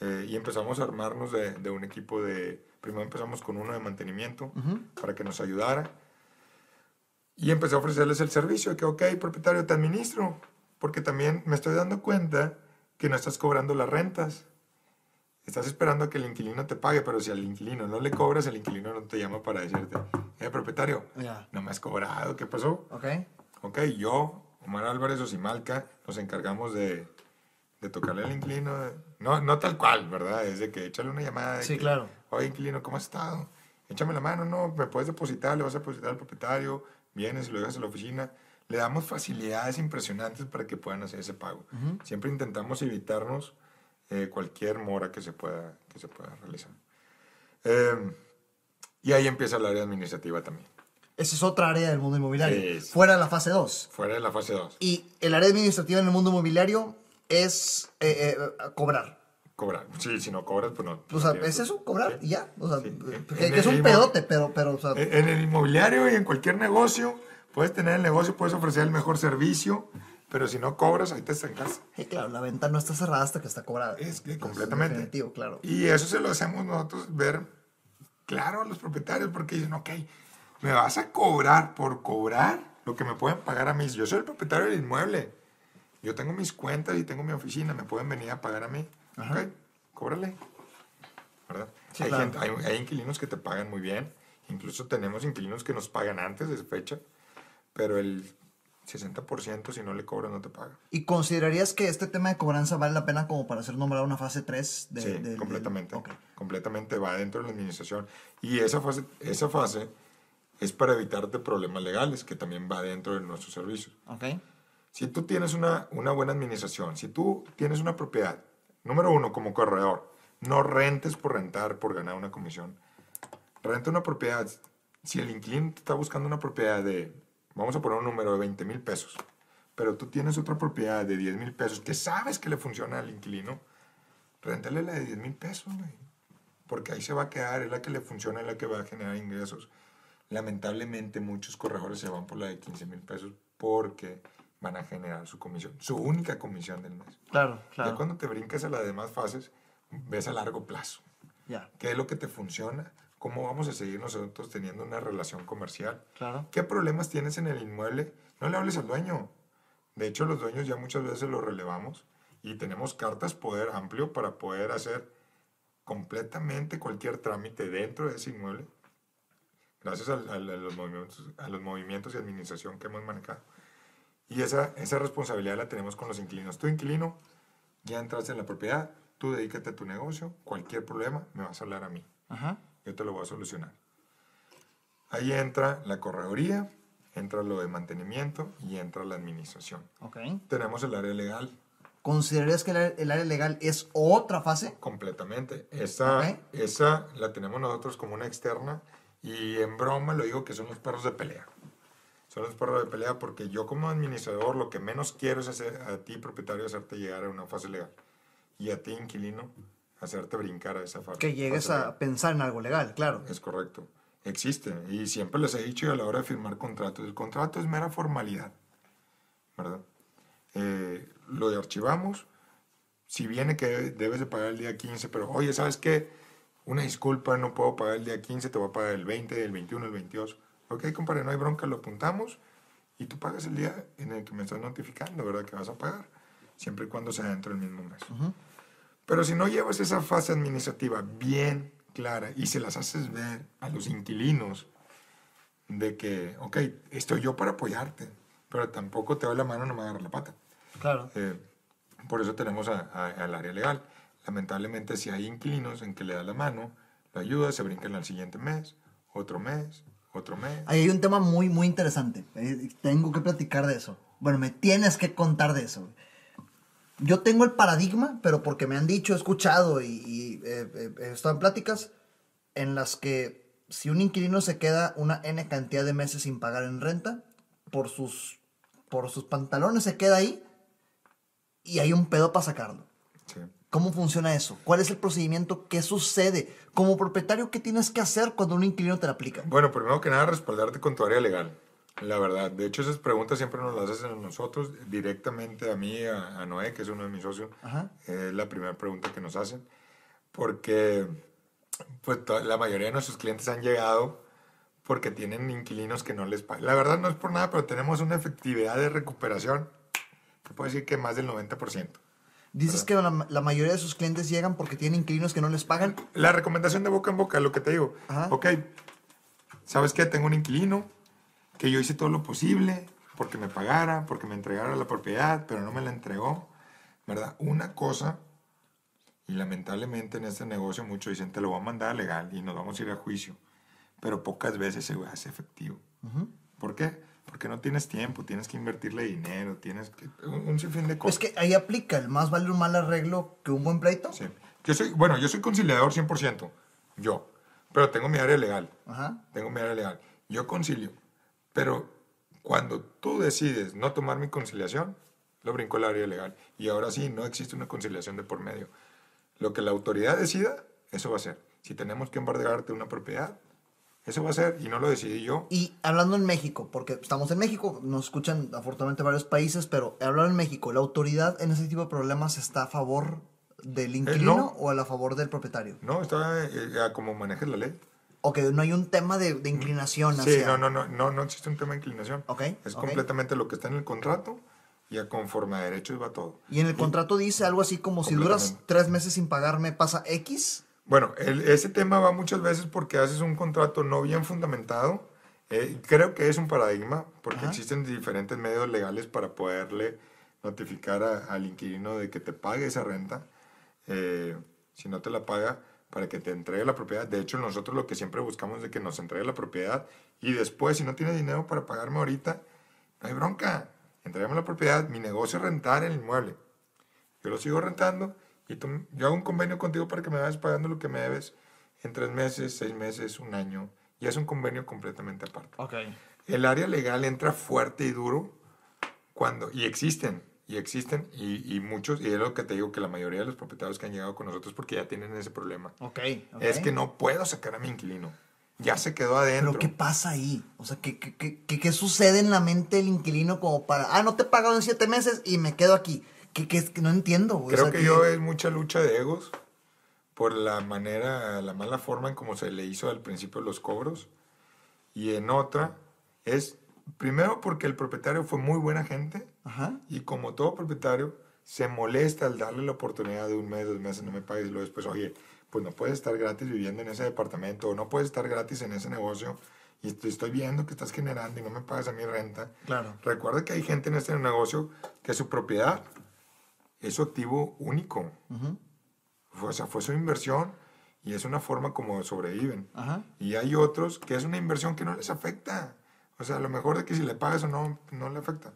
Eh, y empezamos a armarnos de, de un equipo de... Primero empezamos con uno de mantenimiento para que nos ayudara. Y empecé a ofrecerles el servicio que, ok, propietario, te administro. Porque también me estoy dando cuenta que no estás cobrando las rentas. Estás esperando a que el inquilino te pague, pero si al inquilino no le cobras, el inquilino no te llama para decirte, eh, propietario, Ya. no me has cobrado, ¿qué pasó? Ok. Ok, yo, Omar Álvarez Osimalca, nos encargamos de, de tocarle al inquilino. No, no tal cual, ¿verdad? Es de que échale una llamada. de Sí, que, claro. Oye, inquilino, ¿cómo has estado? Échame la mano, no, me puedes depositar, le vas a depositar al propietario, vienes y lo dejas en la oficina. Le damos facilidades impresionantes para que puedan hacer ese pago. Siempre intentamos evitarnos eh, cualquier mora que se pueda, que se pueda realizar. Eh, y ahí empieza el área administrativa también, Esa es otra área del mundo inmobiliario. Es. Fuera de la fase 2. fuera de la fase 2. Y el área administrativa en el mundo inmobiliario es eh, eh, cobrar. Cobrar. Sí, si no cobras, pues no. O sea, es eso, cobrar y ya. O sea, Sí. que, es un pedote, pero, pero, o sea, En el inmobiliario y en cualquier negocio, puedes tener el negocio, puedes ofrecer el mejor servicio Pero si no cobras, ahí te estancas. Sí, claro, la venta no está cerrada hasta que está cobrada. Es que completamente. definitivo, claro. Y eso se lo hacemos nosotros ver claro a los propietarios porque dicen, ok, me vas a cobrar por cobrar lo que me pueden pagar a mí. Yo soy el propietario del inmueble. Yo tengo mis cuentas y tengo mi oficina, me pueden venir a pagar a mí. Ok, cóbrale. ¿Verdad? Sí, hay, claro. gente- hay- hay inquilinos que te pagan muy bien. Incluso tenemos inquilinos que nos pagan antes de esa fecha. Pero el 60% si no le cobras no te paga. ¿Y considerarías que este tema de cobranza vale la pena como para ser nombrado una fase 3? De, sí, del- del- completamente. ok. Completamente va dentro de la administración. Y esa fase, esa fase es para evitarte problemas legales, que también va dentro de nuestros servicios. Ok. Si tú tienes una, una buena administración, si tú tienes una propiedad, número uno, como corredor, no rentes por rentar, por ganar una comisión. Renta una propiedad. Si el inquilino está buscando una propiedad de, vamos a poner un número de 20 mil pesos, pero tú tienes otra propiedad de 10 mil pesos que sabes que le funciona al inquilino, réntale la de 10 mil pesos, güey. Porque ahí se va a quedar, es la que le funciona, es la que va a generar ingresos. Lamentablemente muchos corredores se van por la de 15 mil pesos porque van a generar su comisión, su única comisión del mes. Claro, Ya claro. cuando te brincas a las demás fases, ves a largo plazo. Ya, ¿Qué es lo que te funciona? ¿Cómo vamos a seguir nosotros teniendo una relación comercial? claro. ¿Qué problemas tienes en el inmueble? No le hables al dueño. De hecho, los dueños ya muchas veces los relevamos y tenemos cartas poder amplio para poder hacer completamente cualquier trámite dentro de ese inmueble, gracias al- al- a, los, movimientos, a los movimientos y administración que hemos manejado. Y esa, esa responsabilidad la tenemos con los inquilinos. Tu inquilino, ya entraste en la propiedad, tú dedícate a tu negocio, cualquier problema, me vas a hablar a mí Ajá. yo te lo voy a solucionar. Ahí entra la correduría, entra lo de mantenimiento y entra la administración. Tenemos el área legal ¿Considerarías que el área, legal es otra fase? completamente. Esa, Ok. esa la tenemos nosotros como una externa y en broma lo digo que son los perros de pelea. Son los perros de pelea porque yo como administrador lo que menos quiero es hacer a ti propietario hacerte llegar a una fase legal y a ti inquilino hacerte brincar a esa fase. Que llegues fase legal. a pensar en algo legal, claro. Es correcto. Existe. Y siempre les he dicho y a la hora de firmar contratos, el contrato es mera formalidad. ¿Verdad? Eh, lo archivamos. Si viene que debes de pagar el día 15, pero oye, ¿sabes qué? Una disculpa, no puedo pagar el día 15, te voy a pagar el 20, el 21, el 22. Ok, compadre, no hay bronca, lo apuntamos y tú pagas el día en el que me estás notificando, ¿verdad? Que vas a pagar, siempre y cuando sea dentro del mismo mes. Pero si no llevas esa fase administrativa bien clara y se las haces ver a los inquilinos de que, ok, estoy yo para apoyarte, pero tampoco te doy la mano, no me agarras la pata. Claro. Eh, por eso tenemos a- a- al área legal. Lamentablemente, si hay inquilinos en que le das la mano, lo ayudas, se brincan al siguiente mes, otro mes, otro mes. Ahí hay un tema muy, muy interesante. Eh, Tengo que platicar de eso. Bueno, me tienes que contar de eso. Yo tengo el paradigma, pero porque me han dicho, he escuchado y, y, eh, eh, he estado en pláticas en las que si un inquilino se queda una N cantidad de meses sin pagar en renta, por sus, por sus pantalones se queda ahí y hay un pedo para sacarlo. Sí. ¿Cómo funciona eso? ¿Cuál es el procedimiento? ¿Qué sucede? Como propietario, ¿qué tienes que hacer cuando un inquilino te la aplica? Bueno, primero que nada, respaldarte con tu área legal. La verdad. De hecho, esas preguntas siempre nos las hacen a nosotros, directamente a mí, a, a Noé, que es uno de mis socios. Ajá. Es la primera pregunta que nos hacen. Porque pues, la mayoría de nuestros clientes han llegado porque tienen inquilinos que no les pagan. La verdad no es por nada, pero tenemos una efectividad de recuperación, te puedo decir que más del 90%. Dices que la, la mayoría de sus clientes llegan porque tienen inquilinos que no les pagan. La recomendación de boca en boca, lo que te digo. Ajá. Ok, ¿sabes qué? Tengo un inquilino que yo hice todo lo posible porque me pagara, porque me entregara la propiedad, pero no me la entregó, ¿verdad? Una cosa, y lamentablemente en este negocio muchos dicen, te lo voy a mandar legal y nos vamos a ir a juicio, pero pocas veces se hace efectivo. ¿Por qué? Porque no tienes tiempo, tienes que invertirle dinero, tienes que... Un, un sinfín de cosas. Es que ahí aplica el más vale un mal arreglo que un buen pleito. Sí. Yo soy, bueno, yo soy conciliador 100%, yo, pero tengo mi área legal. Ajá. tengo mi área legal. Yo concilio, pero cuando tú decides no tomar mi conciliación, lo brinco el área legal. Y ahora sí, no existe una conciliación de por medio. Lo que la autoridad decida, eso va a ser. Si tenemos que embargarte una propiedad, Eso va a ser y no lo decidí yo. Y hablando en México, porque estamos en México, nos escuchan afortunadamente varios países, pero hablando en México, ¿la autoridad en ese tipo de problemas está a favor del inquilino Eh, no. o a favor del propietario? No, está eh, a como manejes la ley. O que no hay un tema de, de inclinación Sí, hacia... no, no, no, no, no existe un tema de inclinación. Ok, Es ok. completamente lo que está en el contrato y a conforme a derechos va todo. Y en el contrato dice algo así como si duras tres meses sin pagarme, pasa X. Bueno, el- ese tema va muchas veces porque haces un contrato no bien fundamentado. Eh, creo que es un paradigma porque Ajá. existen diferentes medios legales para poderle notificar a- al inquilino de que te pague esa renta. Eh, si no te la paga, para que te entregue la propiedad. De hecho, nosotros lo que siempre buscamos es que nos entregue la propiedad y después, si no tiene dinero para pagarme ahorita, no hay bronca. Entrégame la propiedad. Mi negocio es rentar el inmueble. Yo lo sigo rentando y tú, yo hago un convenio contigo para que me vayas pagando lo que me debes en tres meses, seis meses, un año. Y es un convenio completamente aparte. Ok. El área legal entra fuerte y duro cuando, y existen, y existen, y, y muchos, y es lo que te digo que la mayoría de los propietarios que han llegado con nosotros porque ya tienen ese problema. Ok. ok. Es que no puedo sacar a mi inquilino. Ya se quedó adentro. Pero ¿qué pasa ahí? O sea, ¿qué, qué, qué, qué- qué sucede en la mente del inquilino como para, ah, no te he pagado en siete meses y me quedo aquí? ¿Qué, qué es que no entiendo? güey? O Creo sea, que yo es mucha lucha de egos por la manera, la mala forma en cómo se le hizo al principio los cobros. Y en otra es, primero porque el propietario fue muy buena gente Ajá. y como todo propietario se molesta al darle la oportunidad de un mes, dos meses, no me pagues y luego después, oye, pues no puedes estar gratis viviendo en ese departamento o no puedes estar gratis en ese negocio y te estoy viendo que estás generando y no me pagas a mi renta. Claro. Recuerda que hay gente en este negocio que su propiedad es su activo único. O sea, fue su inversión y es una forma como sobreviven. Y hay otros que es una inversión que no les afecta. O sea, a lo mejor de que si le pagas o no, no le afecta.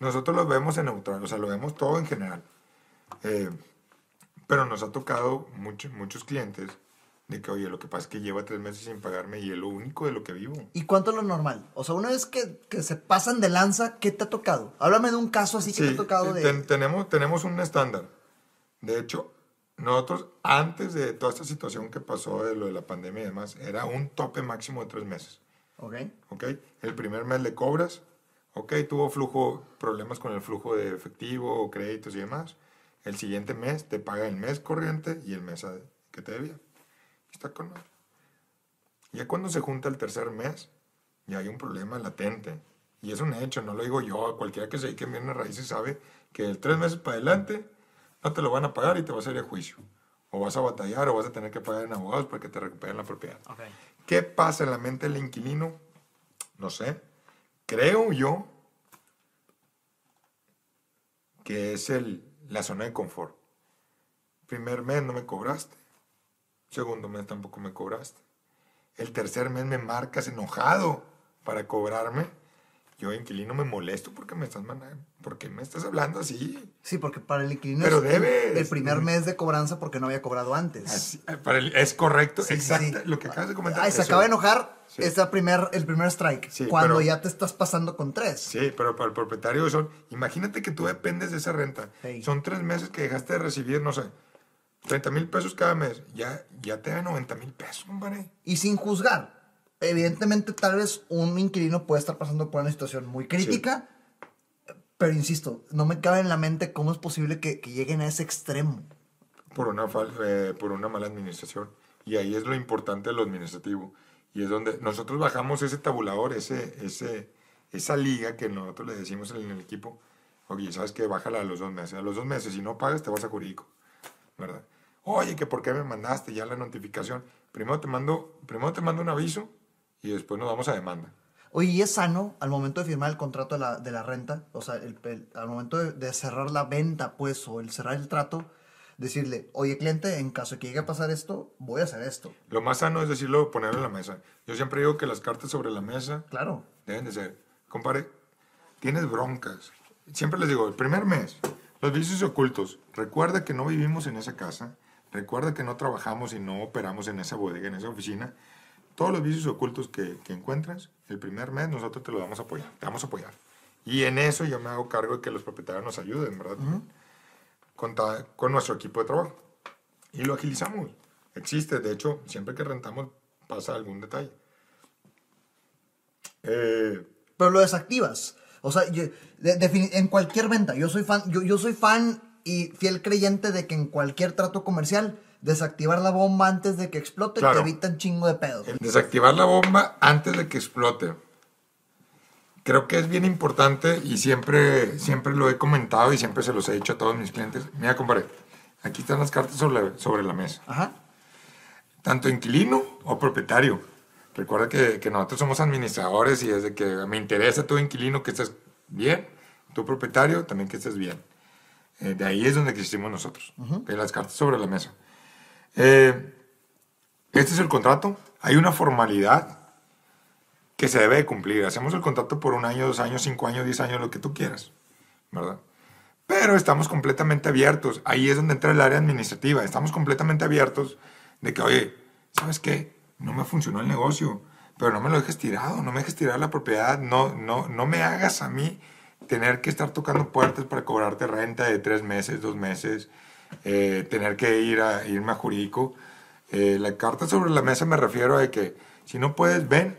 Nosotros lo vemos en neutral, o sea, lo vemos todo en general. Eh, pero nos ha tocado mucho- muchos clientes de que, oye, lo que pasa es que lleva tres meses sin pagarme y es lo único de lo que vivo. ¿Y cuánto es lo normal? O sea, una vez que, que se pasan de lanza, ¿qué te ha tocado? Háblame de un caso así que te ha tocado de... ten- tenemos, tenemos un estándar. De hecho, nosotros, antes de toda esta situación que pasó de lo de la pandemia y demás, era un tope máximo de tres meses. Ok. ¿ok? El primer mes le cobras, ¿ok? Tuvo flujo, problemas con el flujo de efectivo créditos y demás. El siguiente mes te paga el mes corriente y el mes que te debía. Está con madre. Ya cuando se junta el tercer mes, ya hay un problema latente. Y es un hecho, no lo digo yo. Cualquiera que se dedique a bienes raíces sabe que el tres meses para adelante no te lo van a pagar y te vas a ir a juicio. O vas a batallar o vas a tener que pagar en abogados para que te recuperen la propiedad. ¿Qué pasa en la mente del inquilino? No sé. Creo yo que es el, la zona de confort. Primer mes no me cobraste. Segundo mes tampoco me cobraste. El tercer mes me marcas enojado para cobrarme. Yo, inquilino, me molesto porque me estás mandando. ¿Por qué me estás hablando así? Sí, porque para el inquilino Pero es el- debes. el primer mes de cobranza porque no había cobrado antes. Así, eh, para el- es correcto, Sí, exacto. sí. Lo que acabas de comentar. Ay, se eso acaba de enojar Sí. es la primer, el primer strike. Sí, cuando pero- ya te estás pasando con tres. Sí, pero para el propietario son. Imagínate que tú dependes de esa renta. Son tres meses que dejaste de recibir, no sé, 30 mil pesos cada mes. Ya, ya te da 90 mil pesos, compadre. Y sin juzgar. Evidentemente, tal vez un inquilino puede estar pasando por una situación muy crítica. Pero insisto, no me cabe en la mente cómo es posible que, que lleguen a ese extremo. Por una, fal- eh, por una mala administración. Y ahí es lo importante de lo administrativo. Y es donde nosotros bajamos ese tabulador, ese, ese, esa liga que nosotros le decimos en el equipo. Oye, ¿sabes qué? Bájala a los dos meses. A los dos meses, si no pagas, te vas a jurídico. ¿Verdad? Oye, que por qué me mandaste ya la notificación. Primero te mando, primero te mando un aviso y después nos vamos a demanda. Oye, ¿y es sano al momento de firmar el contrato de la, de la renta? O sea, el- el- al momento de, de cerrar la venta, pues, o el cerrar el trato, decirle, oye, cliente, en caso de que llegue a pasar esto, voy a hacer esto. Lo más sano es decirlo, ponerlo en la mesa. Yo siempre digo que las cartas sobre la mesa Claro. deben de ser. Compadre, tienes broncas. Siempre les digo, el primer mes, los vicios ocultos. Recuerda que no vivimos en esa casa. Recuerda que no trabajamos y no operamos en esa bodega, en esa oficina. Todos los vicios ocultos que, que encuentres, el primer mes nosotros te lo vamos a apoyar. Te vamos a apoyar. Y en eso yo me hago cargo de que los propietarios nos ayuden, ¿verdad? con, ta- con nuestro equipo de trabajo. Y lo agilizamos. Existe, de hecho, siempre que rentamos pasa algún detalle. Eh, Pero lo desactivas. O sea, yo- de- defini- en cualquier venta, yo soy fan, yo, yo soy fan y fiel creyente de que en cualquier trato comercial, desactivar la bomba antes de que explote Claro. te evita un chingo de pedos. desactivar la bomba antes de que explote. Creo que es bien importante y siempre, siempre lo he comentado y siempre se los he dicho a todos mis clientes. Mira, compadre, aquí están las cartas sobre, sobre la mesa. Ajá. tanto inquilino o propietario. Recuerda que, que nosotros somos administradores y desde que me interesa tu inquilino que estés bien, tu propietario también que estés bien. Eh, de ahí es donde existimos nosotros. Ok, las cartas sobre la mesa. Eh, este es el contrato. Hay una formalidad que se debe de cumplir. Hacemos el contrato por un año, dos años, cinco años, diez años, lo que tú quieras. ¿Verdad? Pero estamos completamente abiertos. Ahí es donde entra el área administrativa. Estamos completamente abiertos de que, oye, ¿sabes qué? No me funcionó el negocio, pero no me lo dejes tirado, no me dejes tirar la propiedad, no, no, no me hagas a mí tener que estar tocando puertas para cobrarte renta de tres meses, dos meses, eh, tener que ir a, irme a jurídico. Eh, la carta sobre la mesa me refiero a que si no puedes, ven,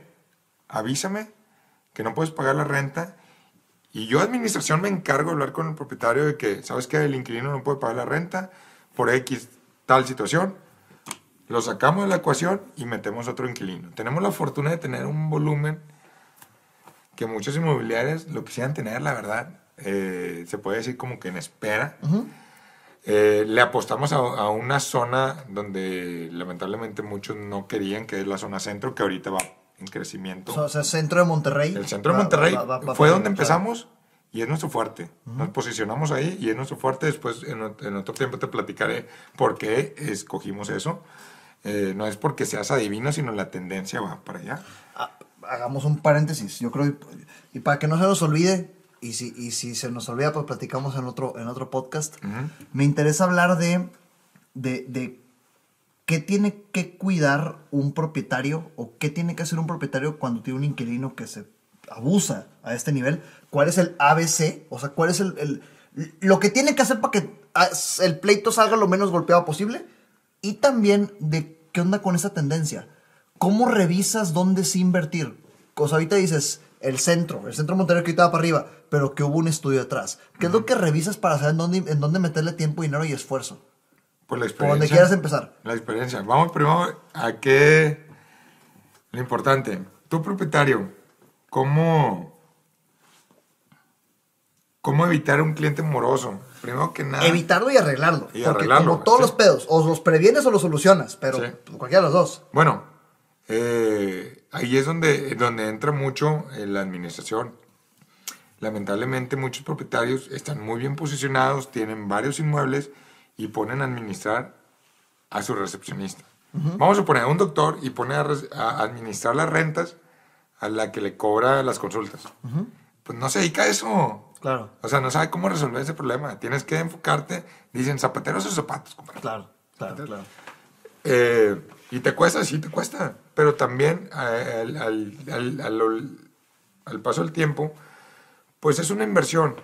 avísame que no puedes pagar la renta y yo, administración, me encargo de hablar con el propietario de que, ¿sabes qué? El inquilino no puede pagar la renta por X tal situación. Lo sacamos de la ecuación y metemos otro inquilino. Tenemos la fortuna de tener un volumen que muchos inmobiliarios lo quisieran tener, la verdad. eh, se puede decir como que en espera. Eh, le apostamos a, a una zona donde lamentablemente muchos no querían, que es la zona centro, que ahorita va en crecimiento. O sea, centro de Monterrey. El centro de Monterrey va- va- va fue donde empezamos y es nuestro fuerte. Nos posicionamos ahí y es nuestro fuerte. Después, en, en otro tiempo, te platicaré por qué escogimos eso. Eh, no es porque seas adivino, sino la tendencia va para allá. Ah, hagamos un paréntesis. Yo creo, y, y para que no se nos olvide, y si, y si se nos olvida, pues platicamos en otro, en otro podcast. Me interesa hablar de, de, de qué tiene que cuidar un propietario o qué tiene que hacer un propietario cuando tiene un inquilino que se abusa a este nivel. ¿Cuál es el ABC? O sea, ¿cuál es el, el- lo que tiene que hacer para que ah, el pleito salga lo menos golpeado posible? Y también de qué onda con esa tendencia. ¿Cómo revisas dónde sí invertir? O sea, ahorita dices el centro, el centro Monterrey que va para arriba, pero que hubo un estudio atrás. ¿Qué es lo que revisas para saber en dónde, en dónde meterle tiempo, dinero y esfuerzo? Por la Por experiencia. donde quieras empezar. La experiencia. Vamos primero a qué. Lo importante. Tu propietario, ¿cómo. ¿Cómo evitar un cliente moroso? Primero que nada. Evitarlo y arreglarlo. Y porque arreglarlo, como todos sí. los pedos, o los previenes o los solucionas, pero Sí. cualquiera de los dos. Bueno, eh, ahí es donde, donde entra mucho eh, la administración. Lamentablemente muchos propietarios están muy bien posicionados, tienen varios inmuebles y ponen a administrar a su recepcionista. Vamos a poner a un doctor y pone a, administrar las rentas a la que le cobra las consultas. Pues no se dedica a eso. Claro. O sea, no sabe cómo resolver ese problema. Tienes que enfocarte, dicen zapateros o zapatos, compadre. Claro, claro, claro. Eh, y te cuesta, sí te cuesta, pero también eh, al, al- al- al- paso del tiempo, pues es una inversión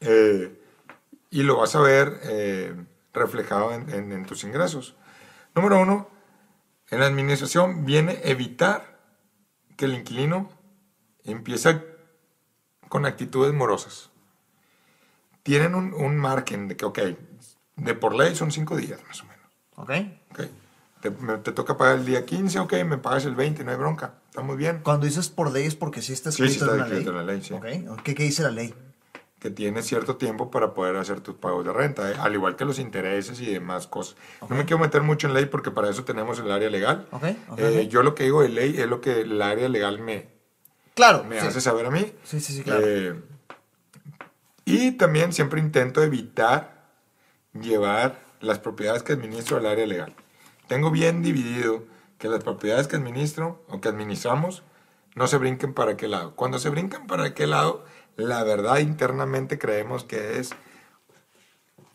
eh, y lo vas a ver eh, reflejado en, en- en tus ingresos. Número uno, en la administración viene evitar que el inquilino empiece con actitudes morosas. Tienen un, un margen de que, ok, de por ley son cinco días más o menos. ¿Ok? Ok. Te, me- te toca pagar el día 15, ok, me pagas el 20, no hay bronca. Está muy bien. Cuando dices por ley es porque sí está Sí, sí escrito está en ley. escrito en la ley, sí. Ok. ¿Qué, qué dice la ley? Que tienes cierto tiempo para poder hacer tus pagos de renta, eh, al igual que los intereses y demás cosas. No me quiero meter mucho en ley porque para eso tenemos el área legal. Ok, ok, Eh. Yo lo que digo de ley es lo que el área legal me, Claro. me sí. hace saber a mí. Sí, sí, sí, claro. Eh, y también siempre intento evitar llevar las propiedades que administro al área legal. Tengo bien dividido que las propiedades que administro o que administramos no se brinquen para qué lado. Cuando se brincan para qué lado, la verdad internamente creemos que es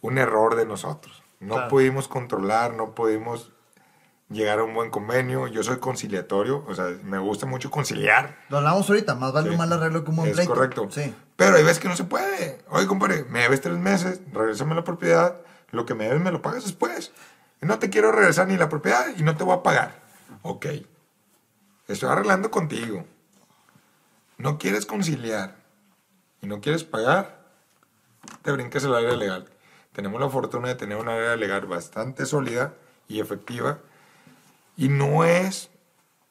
un error de nosotros. No Claro. pudimos controlar, no pudimos llegar a un buen convenio. Yo soy conciliatorio, o sea, me gusta mucho conciliar. Lo hablamos ahorita, más vale Sí. un mal arreglo que un buen Es pleito. correcto. Sí. Pero hay veces que no se puede. Oye, compadre, me debes tres meses, regresame la propiedad, lo que me debes me lo pagas después. No te quiero regresar ni la propiedad y no te voy a pagar. Ok. Estoy arreglando contigo. no quieres conciliar y no quieres pagar, te brincas el área legal. Tenemos la fortuna de tener una área legal bastante sólida y efectiva y no es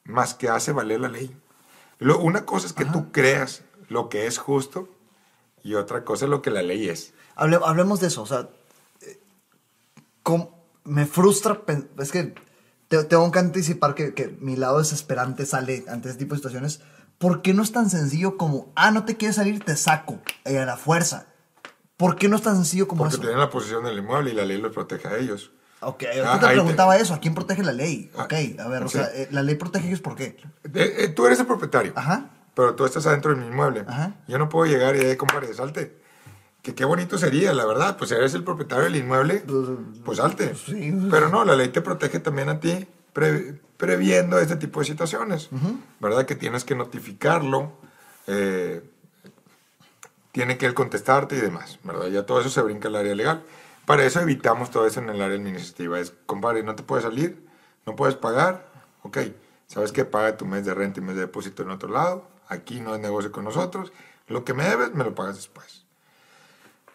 más que hace valer la ley. Lo, una cosa es que tú creas lo que es justo y otra cosa es lo que la ley es. Hable- hablemos de eso, o sea, eh, ¿cómo- me frustra, es que te- tengo que anticipar que, que mi lado desesperante sale ante este tipo de situaciones. ¿Por qué no es tan sencillo como, ah, no te quieres salir, te saco, eh, a la fuerza? ¿Por qué no es tan sencillo como Porque eso? tienen la posesión del inmueble y la ley los protege a ellos. Ok, Ah, ahorita te ahí te- preguntaba eso, ¿a quién protege la ley? Ah, Ok, a ver, o sí. sea, eh, la ley protege a ellos por qué? Eh, tú eres el propietario, Ajá. pero tú estás adentro de mi inmueble. Ajá. Yo no puedo llegar y, eh, compadre, salte. Que qué bonito sería, la verdad. Pues eres el propietario del inmueble, pues salte. sí. Pero no, la ley te protege también a ti, pre- previendo este tipo de situaciones. ¿Verdad? Que tienes que notificarlo, eh, tiene que él contestarte y demás. ¿Verdad? Ya todo eso se brinca al área legal. Para eso evitamos todo eso en el área administrativa. Es, compadre, no te puedes salir, no puedes pagar. Ok, ¿sabes qué? Paga tu mes de renta y mes de depósito en otro lado. Aquí no es negocio con nosotros. Lo que me debes, me lo pagas después.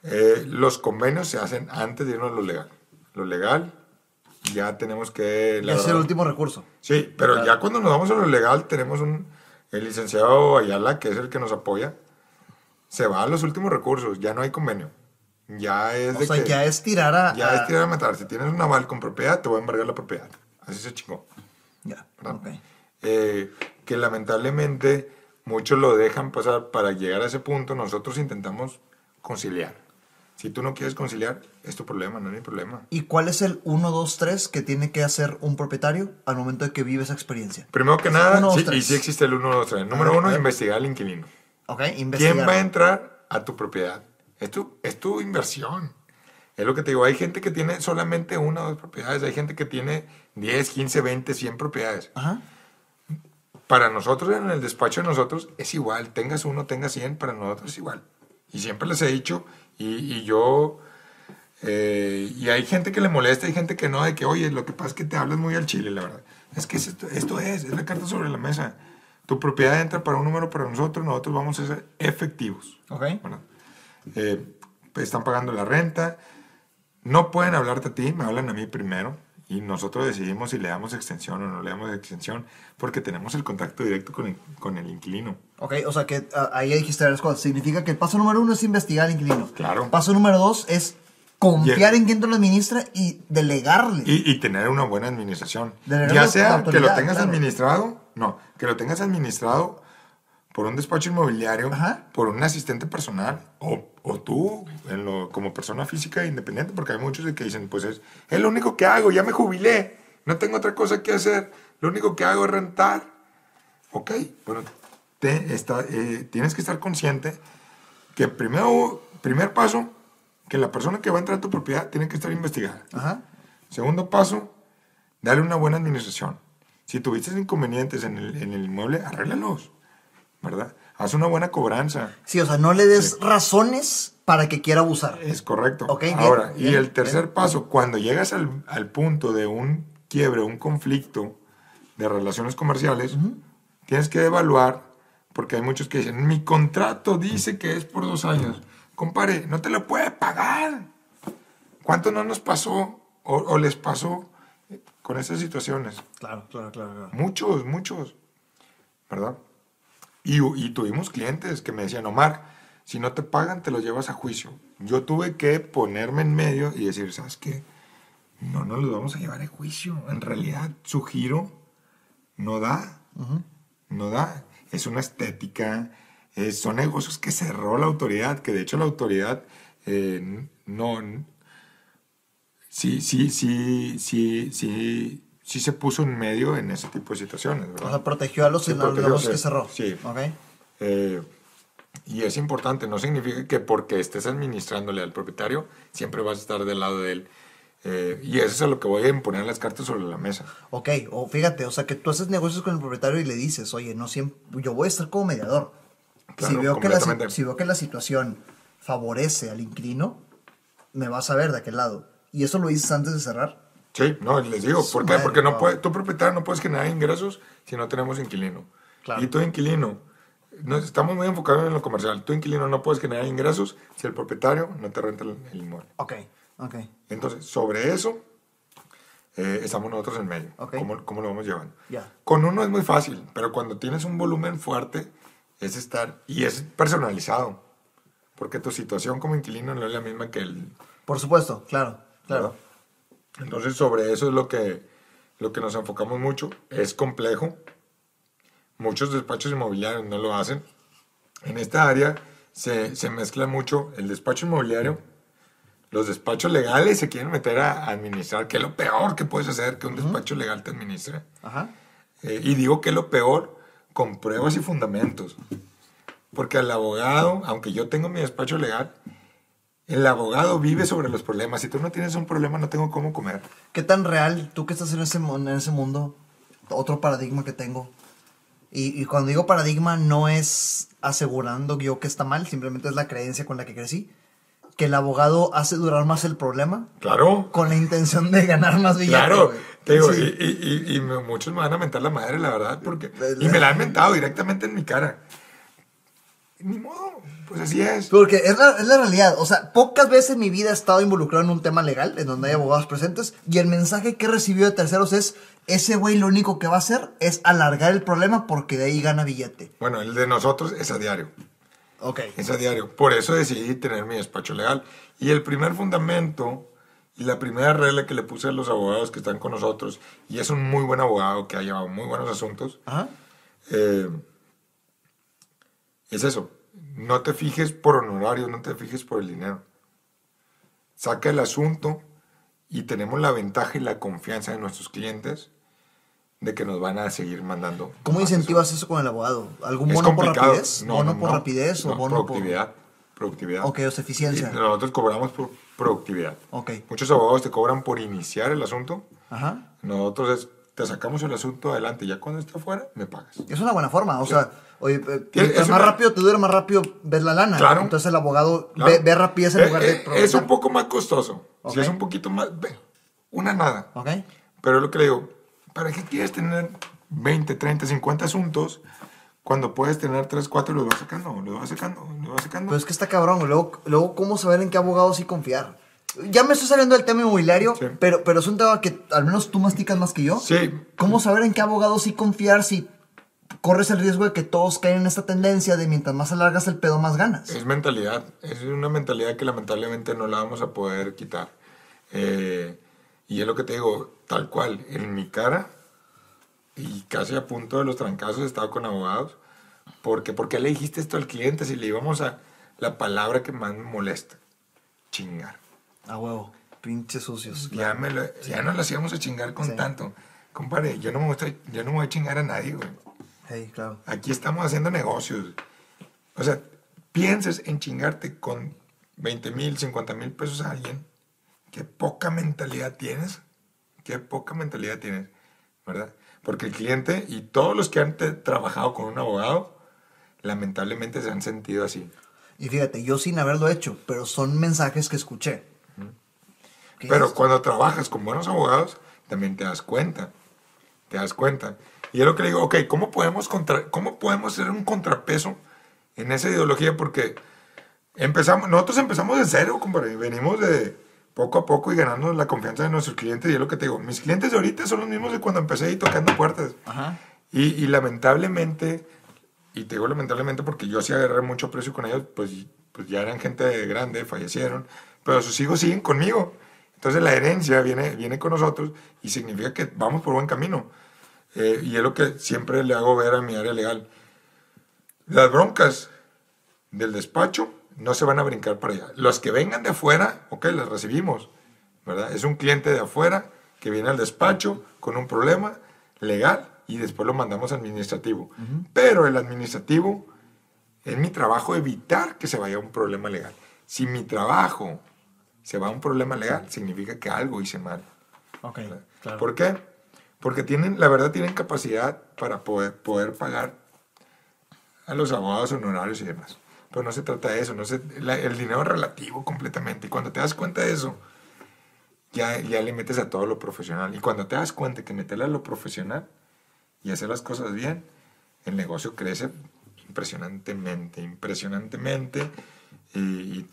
Eh, los convenios se hacen antes de irnos a lo legal. Lo legal, ya tenemos que... la es el último recurso. Sí, pero ya cuando nos vamos a lo legal, tenemos un... El licenciado Ayala, que es el que nos apoya, se va a los últimos recursos. Ya no hay convenio. Ya es O de sea, que... ya es tirar a... ya a- es tirar a matar. Si tienes un aval con propiedad, te voy a embargar la propiedad. Así se chingó. Ya. Eh, que lamentablemente muchos lo dejan pasar para llegar a ese punto. Nosotros intentamos conciliar. Si tú no quieres conciliar, es tu problema, no es mi problema. ¿Y cuál es el 1, 2, 3 que tiene que hacer un propietario al momento de que vive esa experiencia? Primero que nada, Uno, dos, sí, y sí existe el 1, 2, 3. Número Ah, uno, ah. investigar al inquilino. Ok, investigar. ¿Quién va a entrar a tu propiedad? Es tu, es tu inversión. Es lo que te digo. Hay gente que tiene solamente una o dos propiedades. Hay gente que tiene 10, 15, 20, 100 propiedades. Ajá. Para nosotros, en el despacho de nosotros, es igual. Tengas uno, tengas 100, para nosotros es igual. Y siempre les he dicho, y, y yo... eh, y hay gente que le molesta, hay gente que no, de que, oye, lo que pasa es que te hablas muy al chile, la verdad. Es que es esto, esto es, es la carta sobre la mesa. Tu propiedad entra para un número para nosotros, nosotros vamos a ser efectivos. Ok. Eh, pues están pagando la renta, no pueden hablarte a ti, me hablan a mí primero y nosotros decidimos si le damos extensión o no le damos extensión porque tenemos el contacto directo con el, con el inquilino. Ok, o sea que ah, ahí dijiste varias cosas. Significa que el paso número uno es investigar al inquilino. Claro. Paso número dos es confiar en quien te lo administra y delegarle. Y, y tener una buena administración. Delegarlo Ya sea que lo tengas claro. administrado, no, que lo tengas administrado por un despacho inmobiliario, Ajá. por un asistente personal o, o tú en lo- como persona física e independiente, porque hay muchos de que dicen, pues es, es lo único que hago, ya me jubilé, no tengo otra cosa que hacer, lo único que hago es rentar. Ok, bueno, te, está, eh, tienes que estar consciente que primero, primer paso, que la persona que va a entrar a tu propiedad tiene que estar investigada. Ajá. Segundo paso, darle una buena administración. Si tuviste inconvenientes en el, en el inmueble, arréglalos, ¿verdad? Haz una buena cobranza. Sí, o sea, no le des Sí. razones para que quiera abusar. Es correcto. Ok, bien, Ahora, y bien, el tercer bien. paso, cuando llegas al, al punto de un quiebre, un conflicto de relaciones comerciales, tienes que evaluar, porque hay muchos que dicen, mi contrato dice que es por dos años. Compare, no te lo puede pagar. ¿Cuánto no nos pasó o, o les pasó eh, con esas situaciones? Claro, claro, claro. claro. Muchos, muchos, ¿verdad? Y, y tuvimos clientes que me decían, Omar, si no te pagan, te los llevas a juicio. Yo tuve que ponerme en medio y decir, ¿sabes qué? No nos los vamos a llevar a juicio. En realidad, su giro no da. No da. Es una estética. eh, son negocios que cerró la autoridad, que de hecho la autoridad eh, no... Sí, sí, sí, sí, sí, sí se puso en medio en ese tipo de situaciones, ¿verdad? O sea, protegió a los, Sí, negocios que cerró. Sí. Ok. Eh, y es importante, no significa que porque estés administrándole al propietario, siempre vas a estar del lado de él. Eh, y eso es a lo que voy a imponer las cartas sobre la mesa. Ok, o fíjate, o sea que tú haces negocios con el propietario y le dices, oye, no siempre, yo voy a estar como mediador. Claro, si, veo que la, si- veo que la situación favorece al inquilino, me vas a ver de aquel lado. Y eso lo dices antes de cerrar. Sí, no, les digo, ¿por qué? madre, Porque no puede, tu propietario no puedes generar ingresos si no tenemos inquilino. Claro. Y tu inquilino nos estamos muy enfocados en lo comercial. Tú, inquilino, no puedes generar ingresos si el propietario no te renta el, el inmueble. Ok, ok. Entonces, sobre eso, eh, estamos nosotros en medio. Ok. ¿Cómo, cómo lo vamos llevando? Ya. Con uno es muy fácil, pero cuando tienes un volumen fuerte, es estar, y es personalizado, porque tu situación como inquilino no es la misma que el... Por supuesto, claro, claro. Entonces, sobre eso es lo que, lo que nos enfocamos mucho. Es complejo. Muchos despachos inmobiliarios no lo hacen. En esta área se, se mezcla mucho el despacho inmobiliario. Los despachos legales se quieren meter a administrar, que es lo peor que puedes hacer que un despacho legal te administre. Ajá. Eh, y digo que es lo peor con pruebas y fundamentos. Porque al abogado, aunque yo tengo mi despacho legal, el abogado vive sobre los problemas. Si tú no tienes un problema, no tengo cómo comer. ¿Qué tan real, tú que estás en ese, en ese mundo, otro paradigma que tengo? Y, y cuando digo paradigma no es asegurando yo que está mal, simplemente es la creencia con la que crecí. Que el abogado hace durar más el problema Claro, con la intención de ganar más billete. claro. Te digo, Sí. y, y- y- y muchos me van a mentar la madre, la verdad, porque... Y me la han mentado directamente en mi cara. Ni modo, pues así es. Porque es la, es la realidad. O sea, pocas veces en mi vida he estado involucrado en un tema legal, en donde hay abogados presentes, y el mensaje que he recibido de terceros es, ese güey lo único que va a hacer es alargar el problema porque de ahí gana billete. Bueno, el de nosotros es a diario. Ok. Es a diario. Por eso decidí tener mi despacho legal. Y el primer fundamento y la primera regla que le puse a los abogados que están con nosotros, y es un muy buen abogado que ha llevado muy buenos asuntos, Ajá. eh, es eso. No te fijes por honorarios, no te fijes por el dinero. Saca el asunto y tenemos la ventaja y la confianza de nuestros clientes de que nos van a seguir mandando. ¿Cómo incentivas eso con el abogado? ¿Algún bono por rapidez? No, ¿Bono no, por no. rapidez o No, bono por...? productividad. Productividad. Ok, o sea, eficiencia. Y nosotros cobramos por productividad. Ok. Muchos abogados te cobran por iniciar el asunto. Ajá. Nosotros es, te sacamos el asunto adelante. Ya cuando está afuera, me pagas. Es una buena forma, o sea, oye, eh, Es- es más una- rápido te dura, más rápido ves la lana. Claro. Entonces el abogado Claro. ve, ve rapidez en Eh, lugar eh, de... es un poco más costoso. Si es un poquito más... ve, Una nada. Ok. Pero es lo que le digo, ¿para qué quieres tener 20, 30, 50 asuntos cuando puedes tener 3, 4 y los vas sacando, los vas sacando, los vas sacando? Pero es que está cabrón, luego, luego cómo saber en qué abogado sí confiar. Ya me estoy saliendo del tema inmobiliario, Sí. pero, pero es un tema que al menos tú masticas más que yo. sí, ¿Cómo saber en qué abogado sí confiar si corres el riesgo de que todos caen en esta tendencia de mientras más alargas el pedo, más ganas? Es mentalidad, es una mentalidad que lamentablemente no la vamos a poder quitar. Eh, y es lo que te digo, tal cual, en mi cara y casi a punto de los trancazos he estado con abogados. Porque, ¿Por qué le dijiste esto al cliente si le íbamos a la palabra que más me molesta? Chingar. A huevo, pinches sucios. Ya, me lo- ya no las íbamos a chingar con Sí. tanto. Compadre, yo no, me gusta, yo no me voy a chingar a nadie, güey. Hey, claro. Aquí estamos haciendo negocios. O sea, pienses en chingarte con 20 mil, 50 mil pesos a alguien. Qué poca mentalidad tienes. Qué poca mentalidad tienes, ¿verdad? Porque el cliente y todos los que han trabajado con un abogado, lamentablemente se han sentido así. Y fíjate, yo sin haberlo hecho, pero son mensajes que escuché. ¿Qué Pero es? cuando trabajas con buenos abogados, también te das cuenta. Te das cuenta. Y es lo que le digo, ok, ¿cómo podemos, contra, ¿cómo podemos hacer un contrapeso en esa ideología? Porque empezamos, nosotros empezamos de cero, compadre. Venimos de poco a poco y ganando la confianza de nuestros clientes. Y es lo que te digo, mis clientes de ahorita son los mismos de cuando empecé ahí tocando puertas. Ajá. Y, y lamentablemente, y te digo lamentablemente porque yo sí agarré mucho precio con ellos, pues, pues ya eran gente grande, fallecieron, pero sus hijos siguen conmigo. Entonces la herencia viene, viene con nosotros y significa que vamos por buen camino. Eh, y es lo que siempre le hago ver a mi área legal. Las broncas del despacho no se van a brincar para allá. Los que vengan de afuera, ok, las recibimos, ¿verdad? Es un cliente de afuera que viene al despacho con un problema legal y después lo mandamos administrativo. Pero el administrativo es mi trabajo evitar que se vaya a un problema legal. Si mi trabajo se va a un problema legal, significa que algo hice mal. Ok, claro. ¿Por qué? Porque tienen, la verdad, tienen capacidad para poder, poder pagar a los abogados honorarios y demás. Pero no se trata de eso, no se, la- el dinero es relativo completamente. Y cuando te das cuenta de eso, ya, ya le metes a todo lo profesional. Y cuando te das cuenta que meterle a lo profesional y hacer las cosas bien, el negocio crece impresionantemente, impresionantemente. Y,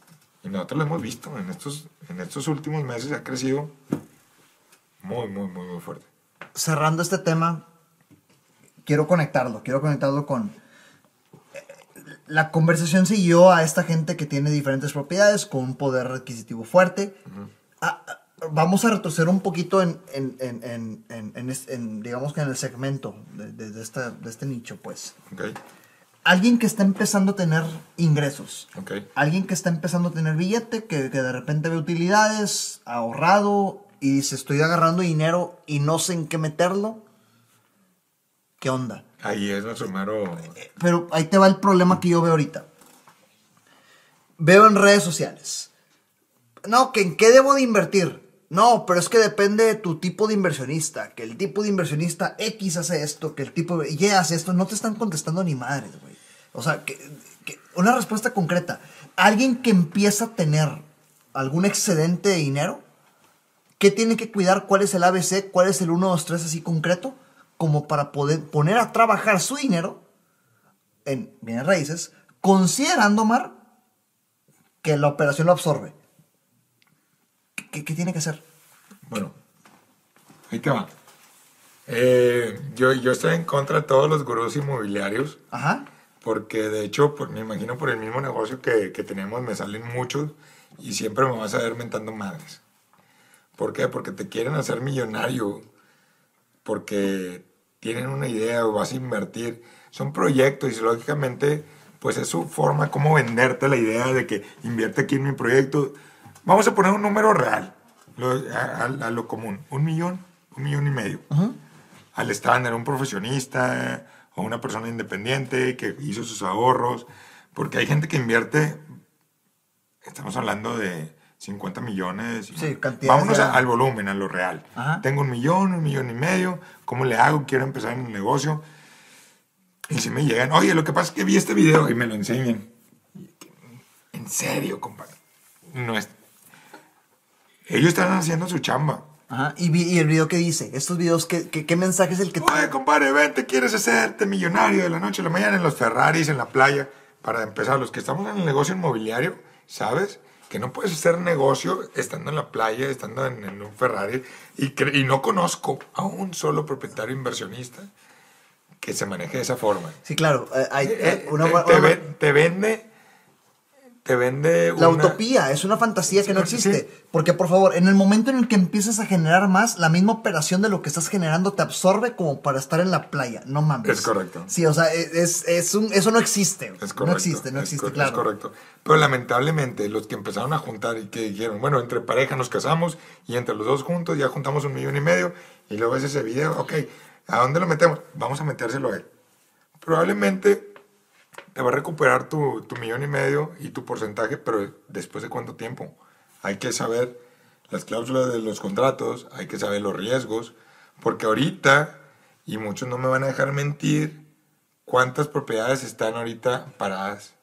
y nosotros lo hemos visto en estos, en estos últimos meses, ha crecido muy, muy, muy, muy fuerte. Cerrando este tema, quiero conectarlo, quiero conectarlo con... La conversación siguió a esta gente que tiene diferentes propiedades con un poder adquisitivo fuerte. Ah, ah, vamos a retroceder un poquito en, digamos que en el segmento de, de- de esta- de este nicho, pues. ¿Ok? Alguien que está empezando a tener ingresos. ¿Ok? Alguien que está empezando a tener billete, que, que de repente ve utilidades, ahorrado y dice, estoy agarrando dinero y no sé en qué meterlo. ¿Qué onda? Ahí es nuestro mero... Pero ahí te va el problema que yo veo ahorita. Veo en redes sociales. No, que en qué debo de invertir. No, pero es que depende de tu tipo de inversionista. Que el tipo de inversionista X hace esto, que el tipo Y hace esto. No te están contestando ni madres, güey. O sea, que- una respuesta concreta. Alguien que empieza a tener algún excedente de dinero, ¿qué tiene que cuidar? ¿Cuál es el ABC? ¿Cuál es el 1, 2, 3 así concreto? Como para poder poner a trabajar su dinero en bienes raíces, considerando, Mar, que la operación lo absorbe. ¿Qué, qué tiene que hacer? Bueno, ahí te va. Eh, yo, yo estoy en contra de todos los gurús inmobiliarios Ajá. porque de hecho, por- me imagino por el mismo negocio que, que tenemos, me salen muchos y siempre me vas a ver mentando madres. ¿Por qué? Porque te quieren hacer millonario, porque tienen una idea o vas a invertir. Son proyectos y lógicamente, pues es su forma como venderte la idea de que invierte aquí en mi proyecto. Vamos a poner un número real, lo- a, a- a lo común, un millón, un millón y medio al estándar, un profesionista o una persona independiente que hizo sus ahorros, porque hay gente que invierte, estamos hablando de 50 millones. Sí, Vámonos de- al volumen, a lo real. Ajá. Tengo un millón, un millón y medio, ¿cómo le hago? Quiero empezar en el negocio. Y si me llegan, oye, lo que pasa es que vi este video y me lo enseñan. En serio, compadre. No es... Ellos están haciendo su chamba. Ajá. Y, vi- y el video que dice, estos videos, ¿qué, qué, qué mensaje es el que Oye, compadre, vente, quieres hacerte millonario de la noche a la mañana en los Ferraris, en la playa. Para empezar, los que estamos en el negocio inmobiliario, ¿sabes? Que no puedes hacer negocio estando en la playa, estando en, en un Ferrari. Y, no conozco a un solo propietario inversionista que se maneje de esa forma. Sí, claro. eh, hay, Eh, eh, una- te, una- te ven- te vende. Te vende. La una- utopía es una fantasía que no Sí. existe. Porque, por favor, en el momento en el que empiezas a generar más, la misma operación de lo que estás generando te absorbe como para estar en la playa. No mames. Es correcto. Sí, o sea, es, es un, eso no existe. Es correcto. no existe, no es existe, cor- claro. Es correcto. Pero lamentablemente, los que empezaron a juntar y que dijeron, bueno, entre pareja nos casamos y entre los dos juntos ya juntamos un millón y medio y luego ves ese video, ok, ¿a dónde lo metemos? Vamos a metérselo a él. Probablemente te va a recuperar tu, tu millón y medio y tu porcentaje, pero después de cuánto tiempo. Hay que saber las cláusulas de los contratos, hay que saber los riesgos, porque ahorita, y muchos no me van a dejar mentir, ¿cuántas propiedades están ahorita paradas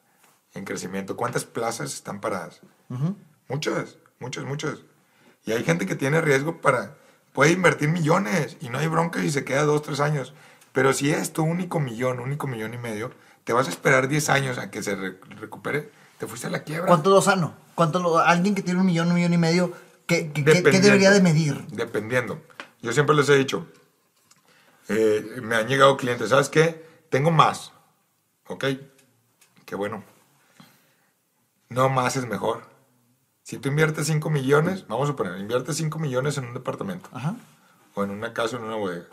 en crecimiento? ¿Cuántas plazas están paradas? Muchas, muchas, muchas. Y hay gente que tiene riesgo para, puede invertir millones y no hay bronca y se queda dos, tres años. Pero si es tu único millón, único millón y medio, te vas a esperar 10 años a que se re- recupere. Te fuiste a la quiebra. ¿Cuánto lo sano? ¿Cuánto lo, alguien que tiene un millón, un millón y medio, ¿qué, qué- qué- debería de medir? Dependiendo. Yo siempre les he dicho, eh, me han llegado clientes, ¿sabes qué? Tengo más. ¿Ok? Qué bueno. No más es mejor. Si tú inviertes 5 millones, vamos a suponer, inviertes 5 millones en un departamento Ajá. o en una casa o en una bodega.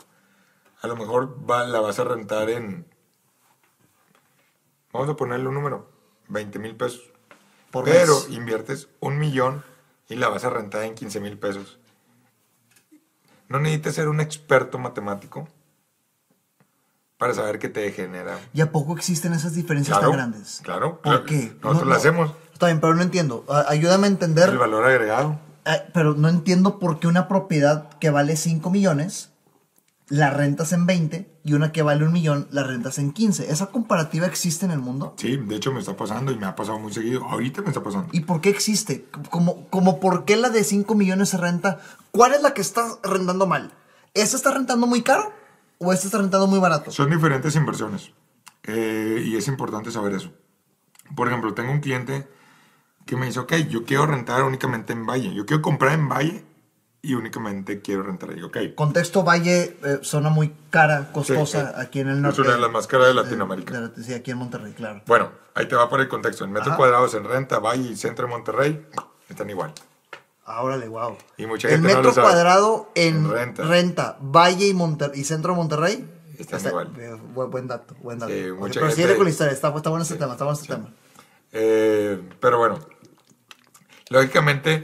A lo mejor va- la vas a rentar en, vamos a ponerle un número, 20 mil pesos. Por Pero mes. inviertes un millón y la vas a rentar en 15 mil pesos. No necesitas ser un experto matemático para saber que te genera. ¿Y a poco existen esas diferencias Claro, tan grandes? claro, ¿Por claro. qué? Nosotros lo hacemos. Está bien, pero no entiendo. Ayúdame a entender. El valor agregado. Ah, pero no entiendo por qué una propiedad que vale 5 millones la rentas en 20 y una que vale un millón la rentas en 15. ¿Esa comparativa existe en el mundo? Sí, de hecho me está pasando y me ha pasado muy seguido. Ahorita me está pasando. ¿Y por qué existe? Como, como por qué la de 5 millones se renta. ¿Cuál es la que está rentando mal? ¿Esta está rentando muy caro o esta está rentando muy barato? Son diferentes inversiones. Eh, y es importante saber eso. Por ejemplo, tengo un cliente que me dice, ok, yo quiero rentar únicamente en Valle. Yo quiero comprar en Valle y únicamente quiero rentar ahí. Ok. Contexto Valle, eh, zona muy cara, costosa, Sí, sí. aquí en el Es norte. una de las más caras de Latinoamérica. de la- sí, aquí en Monterrey, claro. Bueno, ahí te va por el contexto. En metros Ajá. cuadrados en renta, Valle y centro de Monterrey están igual. Ah, órale, wow. Y mucha El gente no metro lo sabe. cuadrado en En renta. renta. Valle y, Monter y centro de Monterrey. Están está- igual. eh, buen, dato, buen dato. Sí, mucha pero gente- sigue con la historia, está, está bueno este tema, está bueno este tema. Eh, pero bueno, lógicamente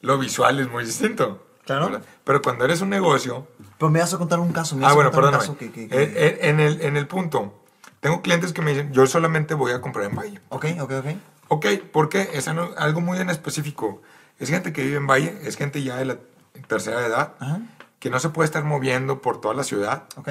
lo visual es muy distinto. Claro. Pero cuando eres un negocio, Pero me vas a contar un caso, me vas Ah, a bueno, un perdóname. caso que... que- que- En, el, en el punto, tengo clientes que me dicen, yo solamente voy a comprar en Valle. Ok, ok, ok. Ok, ¿por qué? Es algo muy en específico. Es gente que vive en Valle, es gente ya de la tercera edad, Ajá, que no se puede estar moviendo por toda la ciudad. ok.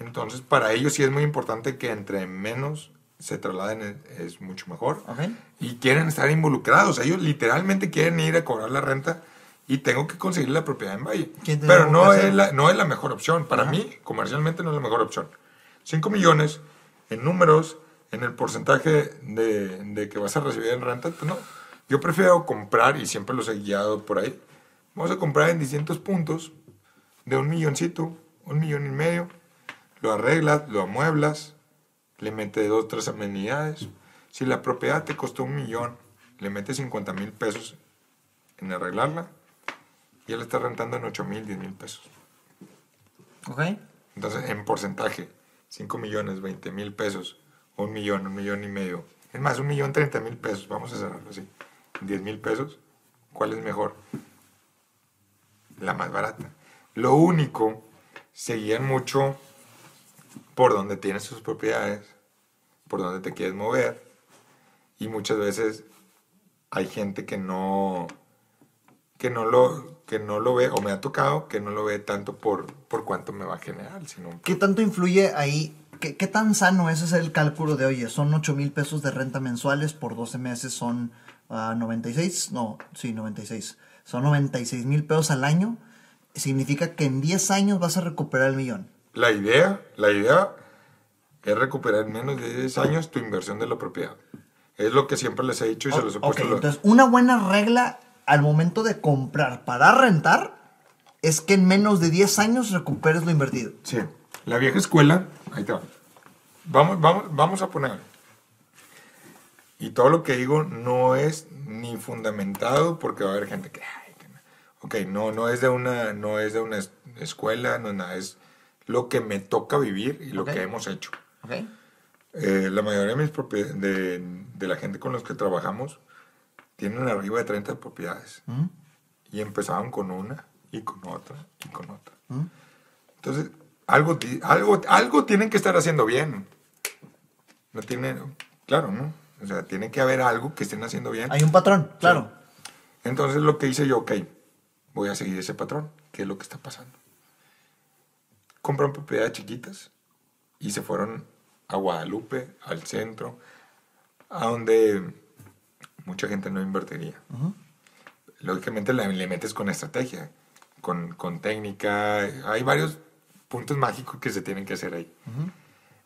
Entonces, para ellos sí es muy importante que entre menos se trasladen es, es mucho mejor. Ok. Y quieren estar involucrados. Ellos literalmente quieren ir a cobrar la renta y tengo que conseguir la propiedad en Valle. ¿Quién te Pero no es, la, no es la mejor opción. Para Ajá. mí, comercialmente, no es la mejor opción. 5 millones en números, en el porcentaje de, de que vas a recibir en renta, pues no. Yo prefiero comprar, y siempre los he guiado por ahí, vamos a comprar en distintos puntos de un milloncito, un millón y medio, lo arreglas, lo amueblas, le metes dos, tres amenidades. Si la propiedad te costó un millón, le metes 50 mil pesos en arreglarla y él está rentando en 8 mil, 10 mil pesos. Ok. Entonces, en porcentaje, 5 millones, 20 mil pesos, un millón, un millón y medio. Es más, un millón, 30 mil pesos, vamos a cerrarlo así. 10 mil pesos, ¿cuál es mejor? La más barata. Lo único, seguían mucho por donde tienes tus propiedades, por donde te quieres mover, y muchas veces hay gente que no que no lo que no lo ve o me ha tocado que no lo ve tanto por por cuánto me va a generar sino ¿Qué tanto influye ahí? ¿Qué, qué tan sano es hacer el cálculo de, oye, son 8 mil pesos de renta mensuales, por 12 meses son ah, 96? No, sí, 96. Son 96 mil pesos al año. Significa que en 10 años vas a recuperar el millón. la idea la idea es recuperar en menos de 10 años tu inversión de la propiedad es lo que siempre les he dicho y se los he puesto a los- entonces una buena regla al momento de comprar para rentar es que en menos de 10 años recuperes lo invertido. Sí. La vieja escuela, ahí te va. Vamos, vamos, vamos a poner. Y todo lo que digo no es ni fundamentado porque va a haber gente que. ay, que no. Ok, no, no es de una, no es de una es- escuela, no es nada, es lo que me toca vivir y lo que hemos hecho. ¿Ok? Eh, la mayoría de, mis de, de la gente con los que trabajamos tienen arriba de 30 propiedades. ¿Mm? Y empezaban con una y con otra y con otra. ¿Mm? Entonces, algo, algo, algo tienen que estar haciendo bien. No tienen, claro, ¿no? O sea, tiene que haber algo que estén haciendo bien. Hay un patrón, claro. Entonces, lo que hice yo, ok, voy a seguir ese patrón. ¿Qué es lo que está pasando? Compran propiedades chiquitas y se fueron a Guadalupe, al centro, a donde mucha gente no invertiría. Ujú. Lógicamente le, le metes con estrategia, con, con técnica. Hay varios puntos mágicos que se tienen que hacer ahí. Ujú.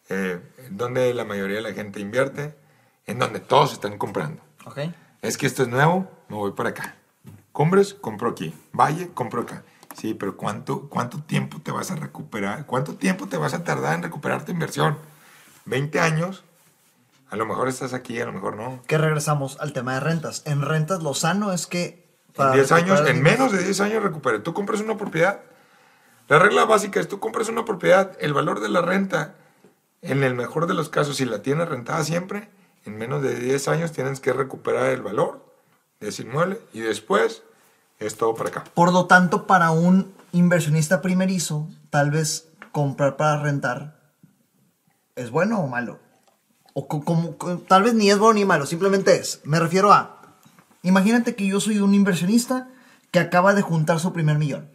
Eh, donde la mayoría de la gente invierte, en donde todos están comprando. ¿Ok? Es que esto es nuevo, me voy para acá. Compres, compro aquí. Valle, compro acá. Sí, pero ¿cuánto, ¿cuánto tiempo te vas a recuperar? ¿Cuánto tiempo te vas a tardar en recuperar tu inversión? ¿20 años? A lo mejor estás aquí, a lo mejor no. Que regresamos al tema de rentas. En rentas lo sano es que... En 10 años, en menos de 10 años recuperé. Tú compras una propiedad. La regla básica es tú compras una propiedad, el valor de la renta, en el mejor de los casos, si la tienes rentada siempre, en menos de 10 años tienes que recuperar el valor de ese inmueble y después es todo para acá. Por lo tanto, para un inversionista primerizo, tal vez comprar para rentar es bueno o malo. O co- como, co- tal vez ni es bueno ni malo, simplemente es. Me refiero a, imagínate que yo soy un inversionista que acaba de juntar su primer millón.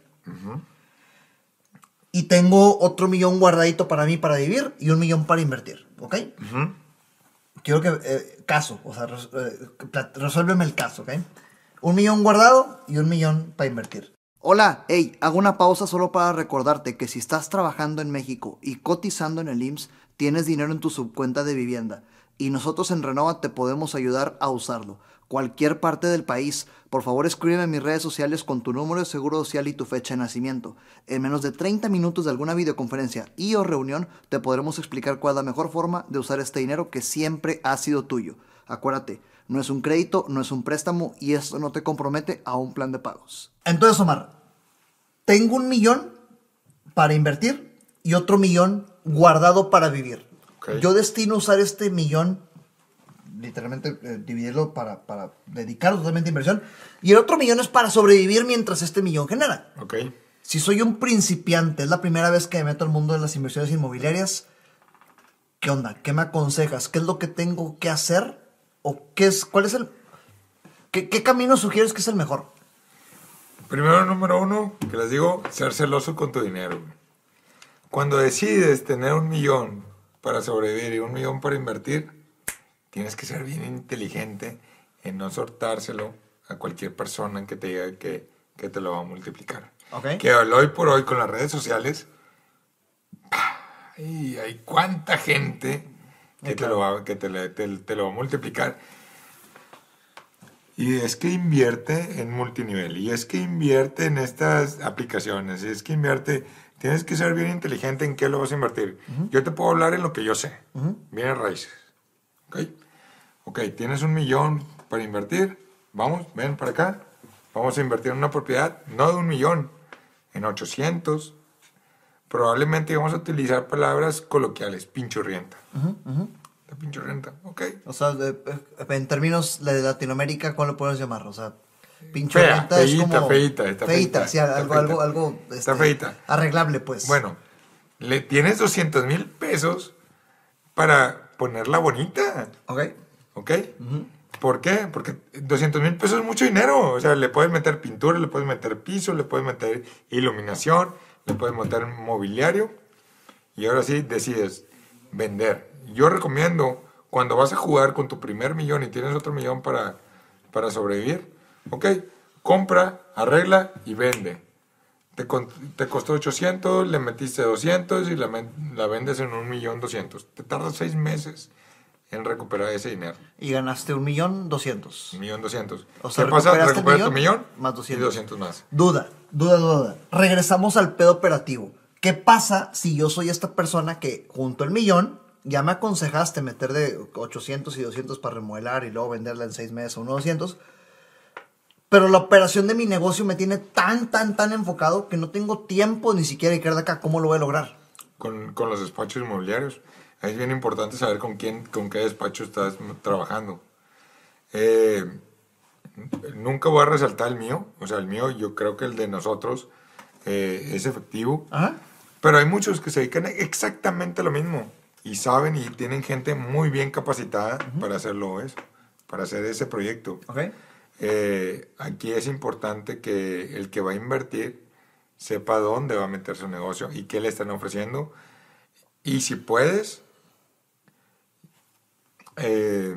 Y tengo otro millón guardadito para mí para vivir y un millón para invertir, ¿ok? Ujú. Quiero que, eh, caso, o sea, res- eh, resuélveme el caso, ¿ok? Un millón guardado y un millón para invertir. Hola, hey, hago una pausa solo para recordarte que si estás trabajando en México y cotizando en el IMSS, tienes dinero en tu subcuenta de vivienda y nosotros en Renova te podemos ayudar a usarlo. Cualquier parte del país, por favor escríbeme en mis redes sociales con tu número de seguro social y tu fecha de nacimiento. En menos de 30 minutos de alguna videoconferencia y o reunión te podremos explicar cuál es la mejor forma de usar este dinero que siempre ha sido tuyo. Acuérdate, no es un crédito, no es un préstamo y esto no te compromete a un plan de pagos. Entonces, Omar, tengo un millón para invertir y otro millón guardado para vivir. Yo destino usar este millón, literalmente eh, dividirlo para, para dedicarlo totalmente a inversión, y el otro millón es para sobrevivir mientras este millón genera. ¿Ok? Si soy un principiante, es la primera vez que me meto al mundo de las inversiones inmobiliarias, ¿qué onda? ¿Qué me aconsejas? ¿Qué es lo que tengo que hacer? ¿O qué es, cuál es el, qué, qué camino sugieres que es el mejor? Primero, número uno, que les digo, ser celoso con tu dinero. Cuando decides tener un millón para sobrevivir y un millón para invertir, tienes que ser bien inteligente en no soltárselo a cualquier persona que te diga que, que te lo va a multiplicar. Ok. Que hoy por hoy con las redes sociales, ay, hay cuánta gente que, Sí, te, lo va, que te, te- te lo va a multiplicar. Y es que invierte en multinivel, y es que invierte en estas aplicaciones, y es que invierte, tienes que ser bien inteligente en qué lo vas a invertir. Yo te puedo hablar en lo que yo sé, bienes raíces. ¿Ok? Ok, tienes un millón para invertir, vamos, ven para acá, vamos a invertir en una propiedad, no de un millón, en 800. Probablemente vamos a utilizar palabras coloquiales, pinchurrienta. La pinchurrienta, ok. O sea, en términos de Latinoamérica, ¿cuál lo podemos llamar? O sea, pincho Fea, es feíta, como... feíta, está feíta, sí, está algo, feíta. algo, algo... Está este, feíta. Arreglable, pues. Bueno, le tienes 200 mil pesos para ponerla bonita, Ok. ¿ok? ¿Por qué? Porque 200 mil pesos es mucho dinero. O sea, le puedes meter pintura, le puedes meter piso, le puedes meter iluminación, le puedes meter mobiliario. Y ahora sí decides vender. Yo recomiendo, cuando vas a jugar con tu primer millón y tienes otro millón para, para sobrevivir, ok, compra, arregla y vende. Te, te costó 800, le metiste 200 y la, la vendes en un millón 200. Te tardas seis meses en recuperar ese dinero. Y ganaste un millón doscientos. Un millón 200. O sea, ¿Qué pasa? Recuperas tu millón, más y 200. 200 más. Duda, duda, duda. Regresamos al pedo operativo. ¿Qué pasa si yo soy esta persona que junto el millón ya me aconsejaste meter de 800 y 200 para remodelar y luego venderla en seis meses a unos 200? Pero la operación de mi negocio me tiene tan, tan, tan enfocado que no tengo tiempo ni siquiera de quedar de acá. ¿Cómo lo voy a lograr? Con, con los despachos inmobiliarios. Ahí es bien importante saber con quién, con qué despacho estás trabajando. Eh, nunca voy a resaltar el mío. O sea, el mío, yo creo que el de nosotros eh, es efectivo. Ajá. Pero hay muchos que se dedican exactamente a lo mismo y saben y tienen gente muy bien capacitada para hacerlo eso, para hacer ese proyecto. Ok. Eh, aquí es importante que el que va a invertir sepa dónde va a meter su negocio y qué le están ofreciendo. Y si puedes, eh,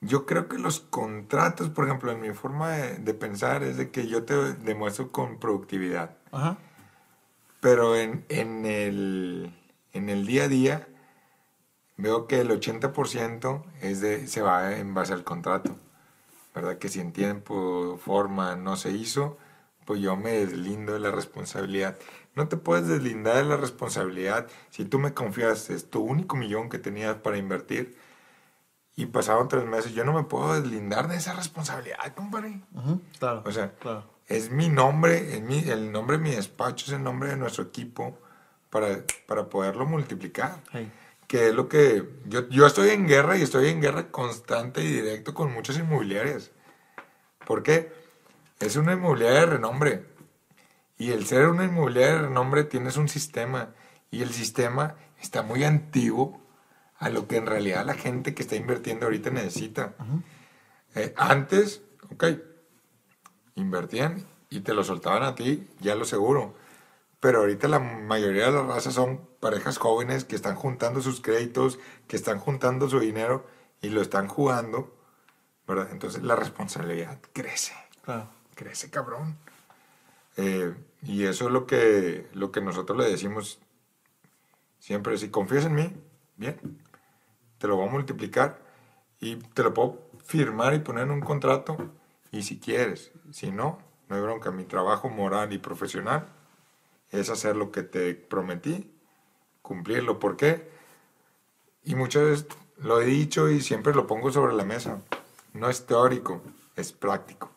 yo creo que los contratos, por ejemplo, en mi forma de, de pensar es de que yo te demuestro con productividad. Ajá. Pero en, en, el, en el día a día veo que el 80% es de, se va en base al contrato. ¿Verdad? Que si en tiempo, forma no se hizo, pues yo me deslindo de la responsabilidad. No te puedes deslindar de la responsabilidad si tú me confiaste, es tu único millón que tenías para invertir y pasaron tres meses. Yo no me puedo deslindar de esa responsabilidad, compadre. Ujú, Claro. O sea, claro. es mi nombre, es mi, el nombre de mi despacho, es el nombre de nuestro equipo para, para poderlo multiplicar. Hey. Que es lo que yo, yo estoy en guerra y estoy en guerra constante y directo con muchas inmobiliarias. ¿Por qué? Es una inmobiliaria de renombre. Y el ser una inmobiliaria de renombre tienes un sistema. Y el sistema está muy antiguo a lo que en realidad la gente que está invirtiendo ahorita necesita. Eh, antes, ok, invertían y te lo soltaban a ti, ya lo seguro. Pero ahorita la mayoría de las razas son parejas jóvenes que están juntando sus créditos, que están juntando su dinero y lo están jugando, ¿verdad? Entonces la responsabilidad crece, Claro. crece cabrón. Eh, y eso es lo que, lo que nosotros le decimos siempre. Si confías en mí, bien, te lo voy a multiplicar y te lo puedo firmar y poner en un contrato. Y si quieres, si no, no hay bronca. Mi trabajo moral y profesional es hacer lo que te prometí, cumplirlo. ¿Por qué? Y muchas veces lo he dicho y siempre lo pongo sobre la mesa. No es teórico, es práctico.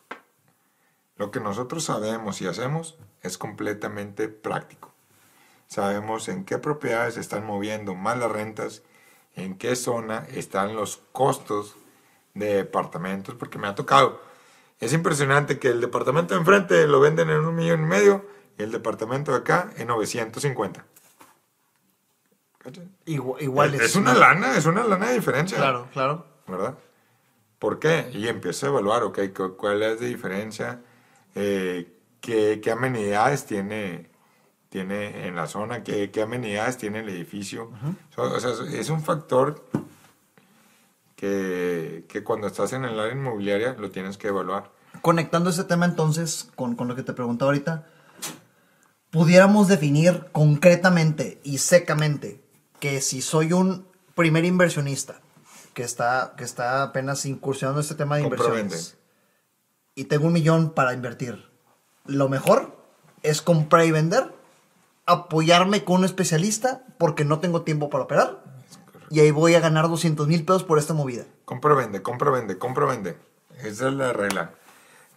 Lo que nosotros sabemos y hacemos es completamente práctico. Sabemos en qué propiedades están moviendo más las rentas, en qué zona están los costos de departamentos, porque me ha tocado. Es impresionante que el departamento de enfrente lo venden en un millón y medio y el departamento de acá en 950. Igual, igual es, una lana, es una lana de diferencia. Claro, claro. ¿Verdad? ¿Por qué? Y empiezo a evaluar, ok, cu- cuál es la diferencia, eh, qué, qué amenidades tiene, tiene en la zona, qué, qué amenidades tiene el edificio. O sea, es un factor que, que cuando estás en el área inmobiliaria lo tienes que evaluar. Conectando ese tema entonces con, con lo que te preguntaba ahorita, pudiéramos definir concretamente y secamente que si soy un primer inversionista que está, que está apenas incursionando en este tema de inversiones y tengo un millón para invertir, lo mejor es comprar y vender, apoyarme con un especialista porque no tengo tiempo para operar y ahí voy a ganar 200 mil pesos por esta movida. Compra, vende, compra, vende, compra, vende. Esa es la regla.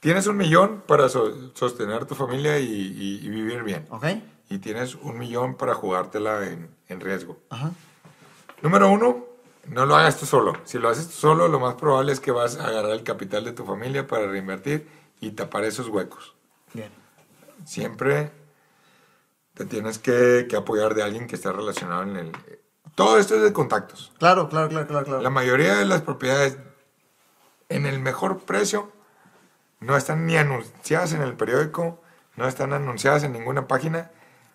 Tienes un millón para so- sostener tu familia y, y- y vivir bien. ¿Ok? Y tienes un millón para jugártela en, en riesgo. Ajá. Número uno, no lo hagas tú solo. Si lo haces tú solo, lo más probable es que vas a agarrar el capital de tu familia para reinvertir y tapar esos huecos. Bien. Siempre te tienes que, que apoyar de alguien que esté relacionado en el... Todo esto es de contactos. Claro, claro, claro, claro, claro. La mayoría de las propiedades en el mejor precio no están ni anunciadas en el periódico, no están anunciadas en ninguna página.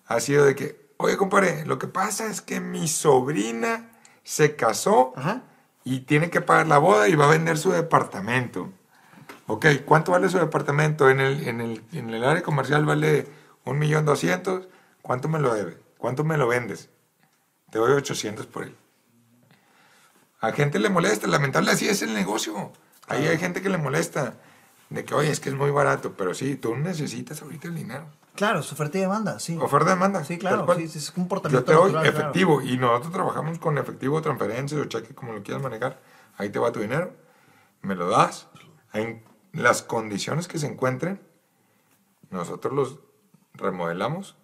Ha sido de que, oye, compadre, lo que pasa es que mi sobrina se casó Ajá. y tiene que pagar la boda y va a vender su departamento. Ok, ¿cuánto vale su departamento? En el, en el, en el área comercial vale un millón doscientos. ¿Cuánto me lo debe? ¿Cuánto me lo vendes? Te doy 800 por él. A gente le molesta, lamentable así es el negocio. Ahí hay gente que le molesta. De que, oye, es que es muy barato, pero sí, tú necesitas ahorita el dinero. Claro, es oferta y demanda, sí. Oferta demanda. Sí, claro, sí, sí, es un Yo comportamiento te doy natural, claro. efectivo y nosotros trabajamos con efectivo, transferencias o cheque, como lo quieras manejar. Ahí te va tu dinero, me lo das. En las condiciones que se encuentren, nosotros los remodelamos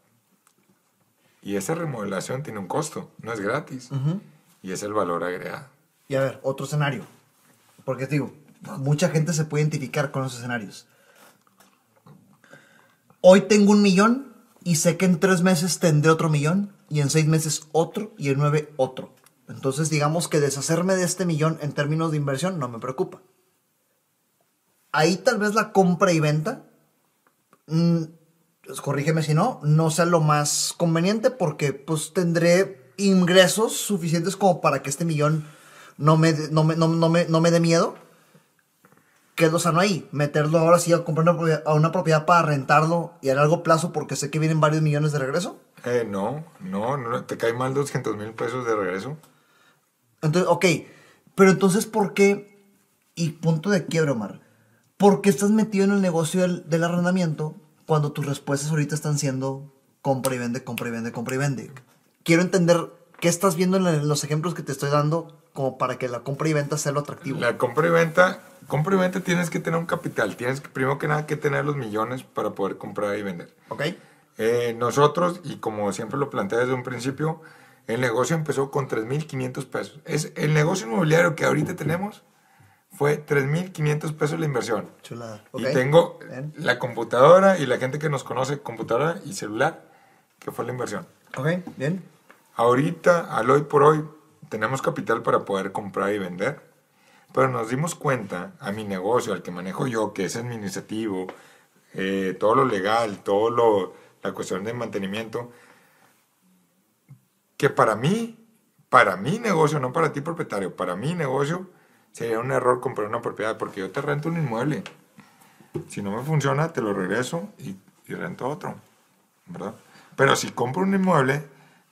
y esa remodelación tiene un costo, no es gratis. Ujú. Y es el valor agregado. Y a ver, otro escenario. Porque digo, mucha gente se puede identificar con esos escenarios. Hoy tengo un millón y sé que en tres meses tendré otro millón y en seis meses otro y en nueve otro. Entonces digamos que deshacerme de este millón en términos de inversión no me preocupa. Ahí tal vez la compra y venta, mm, pues, corrígeme si no, no sea lo más conveniente porque pues tendré ingresos suficientes como para que este millón no me, no me, no, no me, no me dé miedo. ¿Qué es lo sano ahí? Meterlo ahora sí a comprar una propiedad, a una propiedad para rentarlo y a largo plazo porque sé que vienen varios millones de regreso. Eh, no, no, no, te cae mal 200 mil pesos de regreso. Entonces, ok, pero entonces, ¿por qué? Y punto de quiebra, Omar. ¿Por qué estás metido en el negocio del, del arrendamiento cuando tus respuestas ahorita están siendo compra y vende, compra y vende, compra y vende? Quiero entender qué estás viendo en los ejemplos que te estoy dando como para que la compra y venta sea lo atractivo. La compra y venta, compra y venta tienes que tener un capital, tienes que primero que nada que tener los millones para poder comprar y vender. ¿Ok? Eh, nosotros, y como siempre lo planteé desde un principio, el negocio empezó con 3.500 pesos. Es, el negocio inmobiliario que ahorita tenemos fue 3.500 pesos la inversión. Chulada. ¿Ok? Y tengo Bien. la computadora y la gente que nos conoce, computadora y celular, que fue la inversión. Ok, bien. Ahorita, al hoy por hoy, tenemos capital para poder comprar y vender, pero nos dimos cuenta, a mi negocio, al que manejo yo, que es administrativo, eh, todo lo legal, todo lo, la cuestión de mantenimiento, que para mí, para mi negocio, no para ti propietario, para mi negocio, sería un error comprar una propiedad, porque yo te rento un inmueble. Si no me funciona, te lo regreso y, y rento otro, ¿verdad? Pero si compro un inmueble,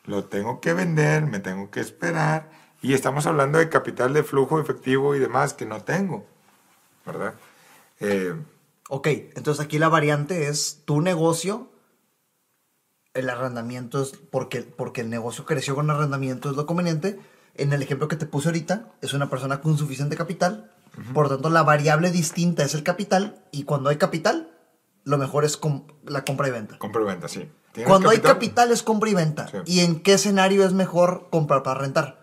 lo tengo que vender, me tengo que esperar, y estamos hablando de capital de flujo efectivo y demás que no tengo, ¿verdad? Eh, Ok, entonces aquí la variante es tu negocio, el arrendamiento es porque, porque el negocio creció con arrendamiento es lo conveniente. En el ejemplo que te puse ahorita, es una persona con suficiente capital, por lo tanto la variable distinta es el capital y cuando hay capital, lo mejor es com- la compra y venta. compra y venta, sí. ¿Tienes Cuando hay capital es compra y venta. Sí. ¿Y en qué escenario es mejor comprar para rentar?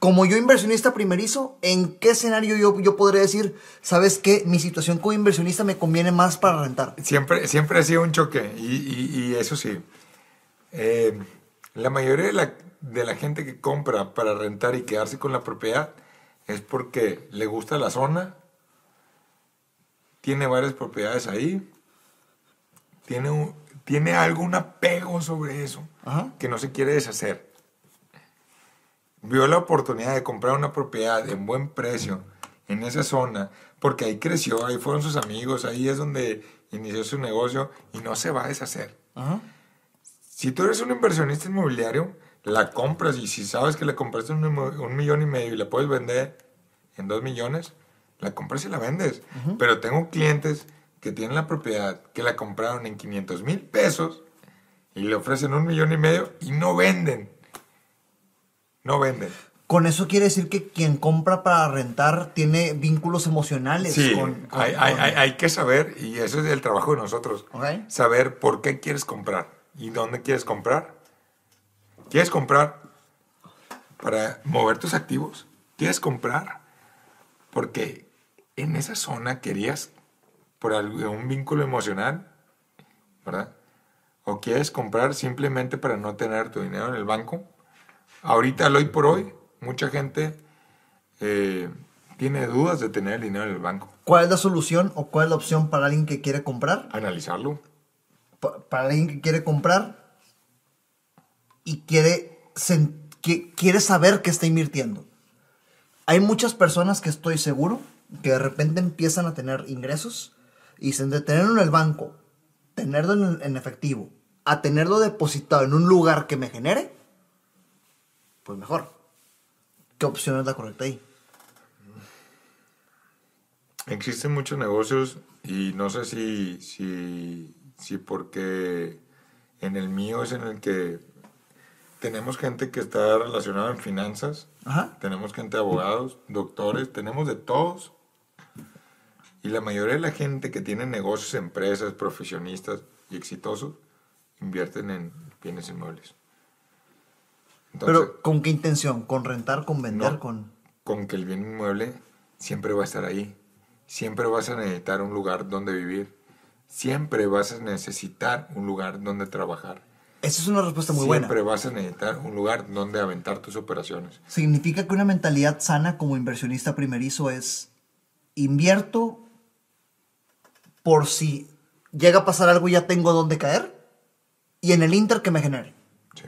Como yo inversionista primerizo, ¿en qué escenario yo, yo podré decir, sabes qué, mi situación como inversionista me conviene más para rentar? Siempre, siempre ha sido un choque, y, y- y eso sí. Eh, la mayoría de la, de la gente que compra para rentar y quedarse con la propiedad es porque le gusta la zona, tiene varias propiedades ahí, tiene, un- tiene algún apego sobre eso Ajá. que no se quiere deshacer. Vio la oportunidad de comprar una propiedad en buen precio en esa zona, porque ahí creció, ahí fueron sus amigos, ahí es donde inició su negocio y no se va a deshacer. Ajá. Si tú eres un inversionista inmobiliario, la compras y si sabes que la compraste un, un millón y medio y la puedes vender en dos millones, la compras y la vendes. Pero tengo clientes que tienen la propiedad, que la compraron en 500 mil pesos y le ofrecen un millón y medio y no venden. No venden. Con eso quiere decir que quien compra para rentar tiene vínculos emocionales. Sí, con, con- hay, hay- con- hay- hay que saber, y eso es el trabajo de nosotros, saber por qué quieres comprar y dónde quieres comprar. ¿Quieres comprar para mover tus activos? ¿Quieres comprar porque en esa zona querías por algún vínculo emocional? ¿Verdad? ¿O quieres comprar simplemente para no tener tu dinero en el banco? Ahorita, hoy por hoy, mucha gente eh, tiene dudas de tener el dinero en el banco. ¿Cuál es la solución o cuál es la opción para alguien que quiere comprar? Analizarlo. Pa- Para alguien que quiere comprar y quiere, que, quiere saber que está invirtiendo. Hay muchas personas que estoy seguro que de repente empiezan a tener ingresos y de tenerlo en el banco, tenerlo en, en efectivo, a tenerlo depositado en un lugar que me genere, pues mejor. ¿Qué opción es la correcta ahí? Existen muchos negocios y no sé si, si, si porque en el mío es en el que tenemos gente que está relacionada en finanzas, Ajá. tenemos gente de abogados, doctores, tenemos de todos. Y la mayoría de la gente que tiene negocios, empresas, profesionistas y exitosos, invierten en bienes inmuebles. Entonces, Pero ¿con qué intención? ¿Con rentar? ¿Con vender? No. ¿Con...? con que el bien inmueble siempre va a estar ahí. Siempre vas a necesitar un lugar donde vivir. Siempre vas a necesitar un lugar donde trabajar. Esa es una respuesta muy buena. Siempre vas a necesitar un lugar donde aventar tus operaciones. Significa que una mentalidad sana como inversionista primerizo es invierto por si llega a pasar algo y ya tengo dónde caer y en el inter que me genere. Sí.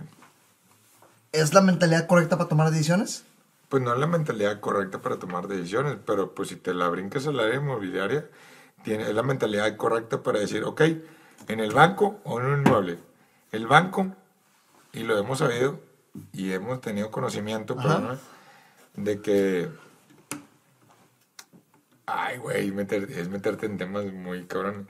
¿Es la mentalidad correcta para tomar decisiones? Pues no es la mentalidad correcta para tomar decisiones, pero pues si te la brincas al área inmobiliaria, tiene, es la mentalidad correcta para decir, ok, en el banco o en un inmueble. El banco, y lo hemos sabido y hemos tenido conocimiento, Ajá. perdóname, de que... Ay, güey, meter- es meterte en temas muy cabrones.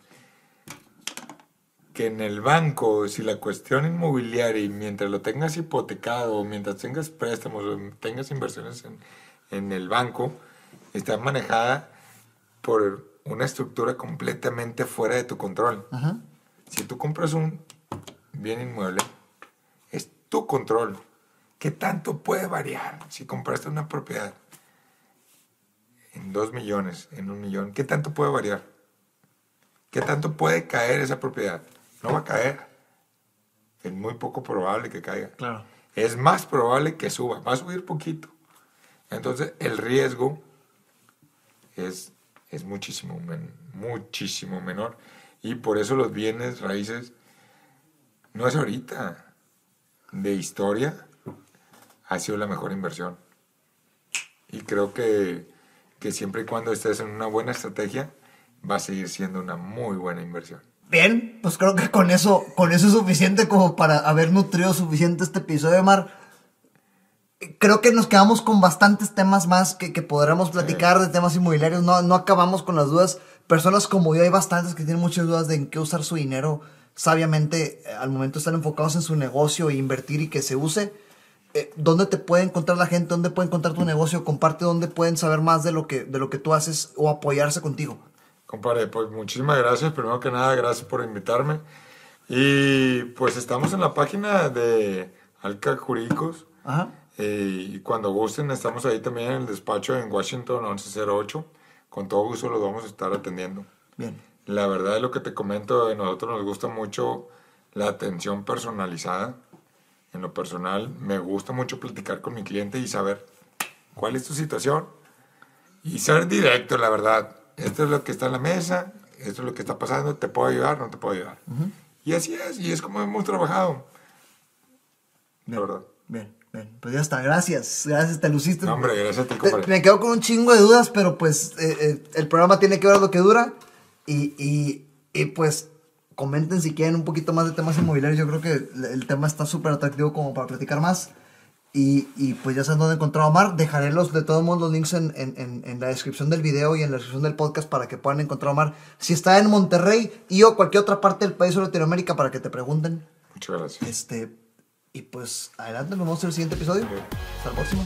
Que en el banco, si la cuestión inmobiliaria y mientras lo tengas hipotecado, mientras tengas préstamos o tengas inversiones en, en el banco, está manejada por una estructura completamente fuera de tu control. Si tú compras un bien inmueble, es tu control. ¿Qué tanto puede variar si compraste una propiedad en dos millones, en un millón? ¿Qué tanto puede variar? ¿Qué tanto puede caer esa propiedad? No va a caer. Es muy poco probable que caiga. Claro. Es más probable que suba. Va a subir poquito. Entonces el riesgo es, es muchísimo, men- muchísimo menor. Y por eso los bienes raíces no es ahorita. De historia ha sido la mejor inversión. Y creo que, que siempre y cuando estés en una buena estrategia, va a seguir siendo una muy buena inversión. Bien, pues creo que con eso, con eso es suficiente como para haber nutrido suficiente este episodio, Mar. Creo que nos quedamos con bastantes temas más que, que podremos platicar de temas inmobiliarios. No, no acabamos con las dudas. Personas como yo hay bastantes que tienen muchas dudas de en qué usar su dinero sabiamente eh, al momento estar enfocados en su negocio e invertir y que se use. Eh, ¿Dónde te puede encontrar la gente? ¿Dónde puede encontrar tu negocio? Comparte dónde pueden saber más de lo que, de lo que tú haces o apoyarse contigo. Compadre, pues muchísimas gracias. Primero que nada, gracias por invitarme. Y pues estamos en la página de Alca Jurídicos. Ajá. Eh, y cuando gusten, estamos ahí también en el despacho en Washington 1108. Con todo gusto los vamos a estar atendiendo. Bien. La verdad es lo que te comento, a nosotros nos gusta mucho la atención personalizada. En lo personal, me gusta mucho platicar con mi cliente y saber cuál es tu situación. Y ser directo, la verdad. Esto es lo que está en la mesa, esto es lo que está pasando, ¿te puedo ayudar? No te puedo ayudar. Y así es, y es como hemos trabajado. La verdad. Bien, bien. Pues ya está, gracias. Gracias, te luciste. No, hombre, gracias a ti, compadre. me quedo con un chingo de dudas, pero pues eh, eh, el programa tiene que ver lo que dura. Y, y, y, pues comenten si quieren un poquito más de temas inmobiliarios. Yo creo que el, tema está súper atractivo como para platicar más. Y, y pues ya saben dónde encontrar a Omar. Dejaré los, de todos modos los links en, en, en, en la descripción del video y en la descripción del podcast para que puedan encontrar a Omar. Si está en Monterrey y o cualquier otra parte del país o Latinoamérica para que te pregunten. Muchas gracias. Este, y pues adelante, nos vemos en el siguiente episodio. Hasta la próxima.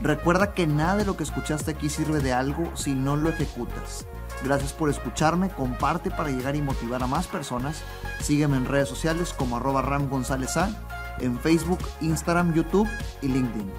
Recuerda que nada de lo que escuchaste aquí sirve de algo si no lo ejecutas. Gracias por escucharme, comparte para llegar y motivar a más personas. Sígueme en redes sociales como arroba Ram González A, en Facebook, Instagram, YouTube y LinkedIn.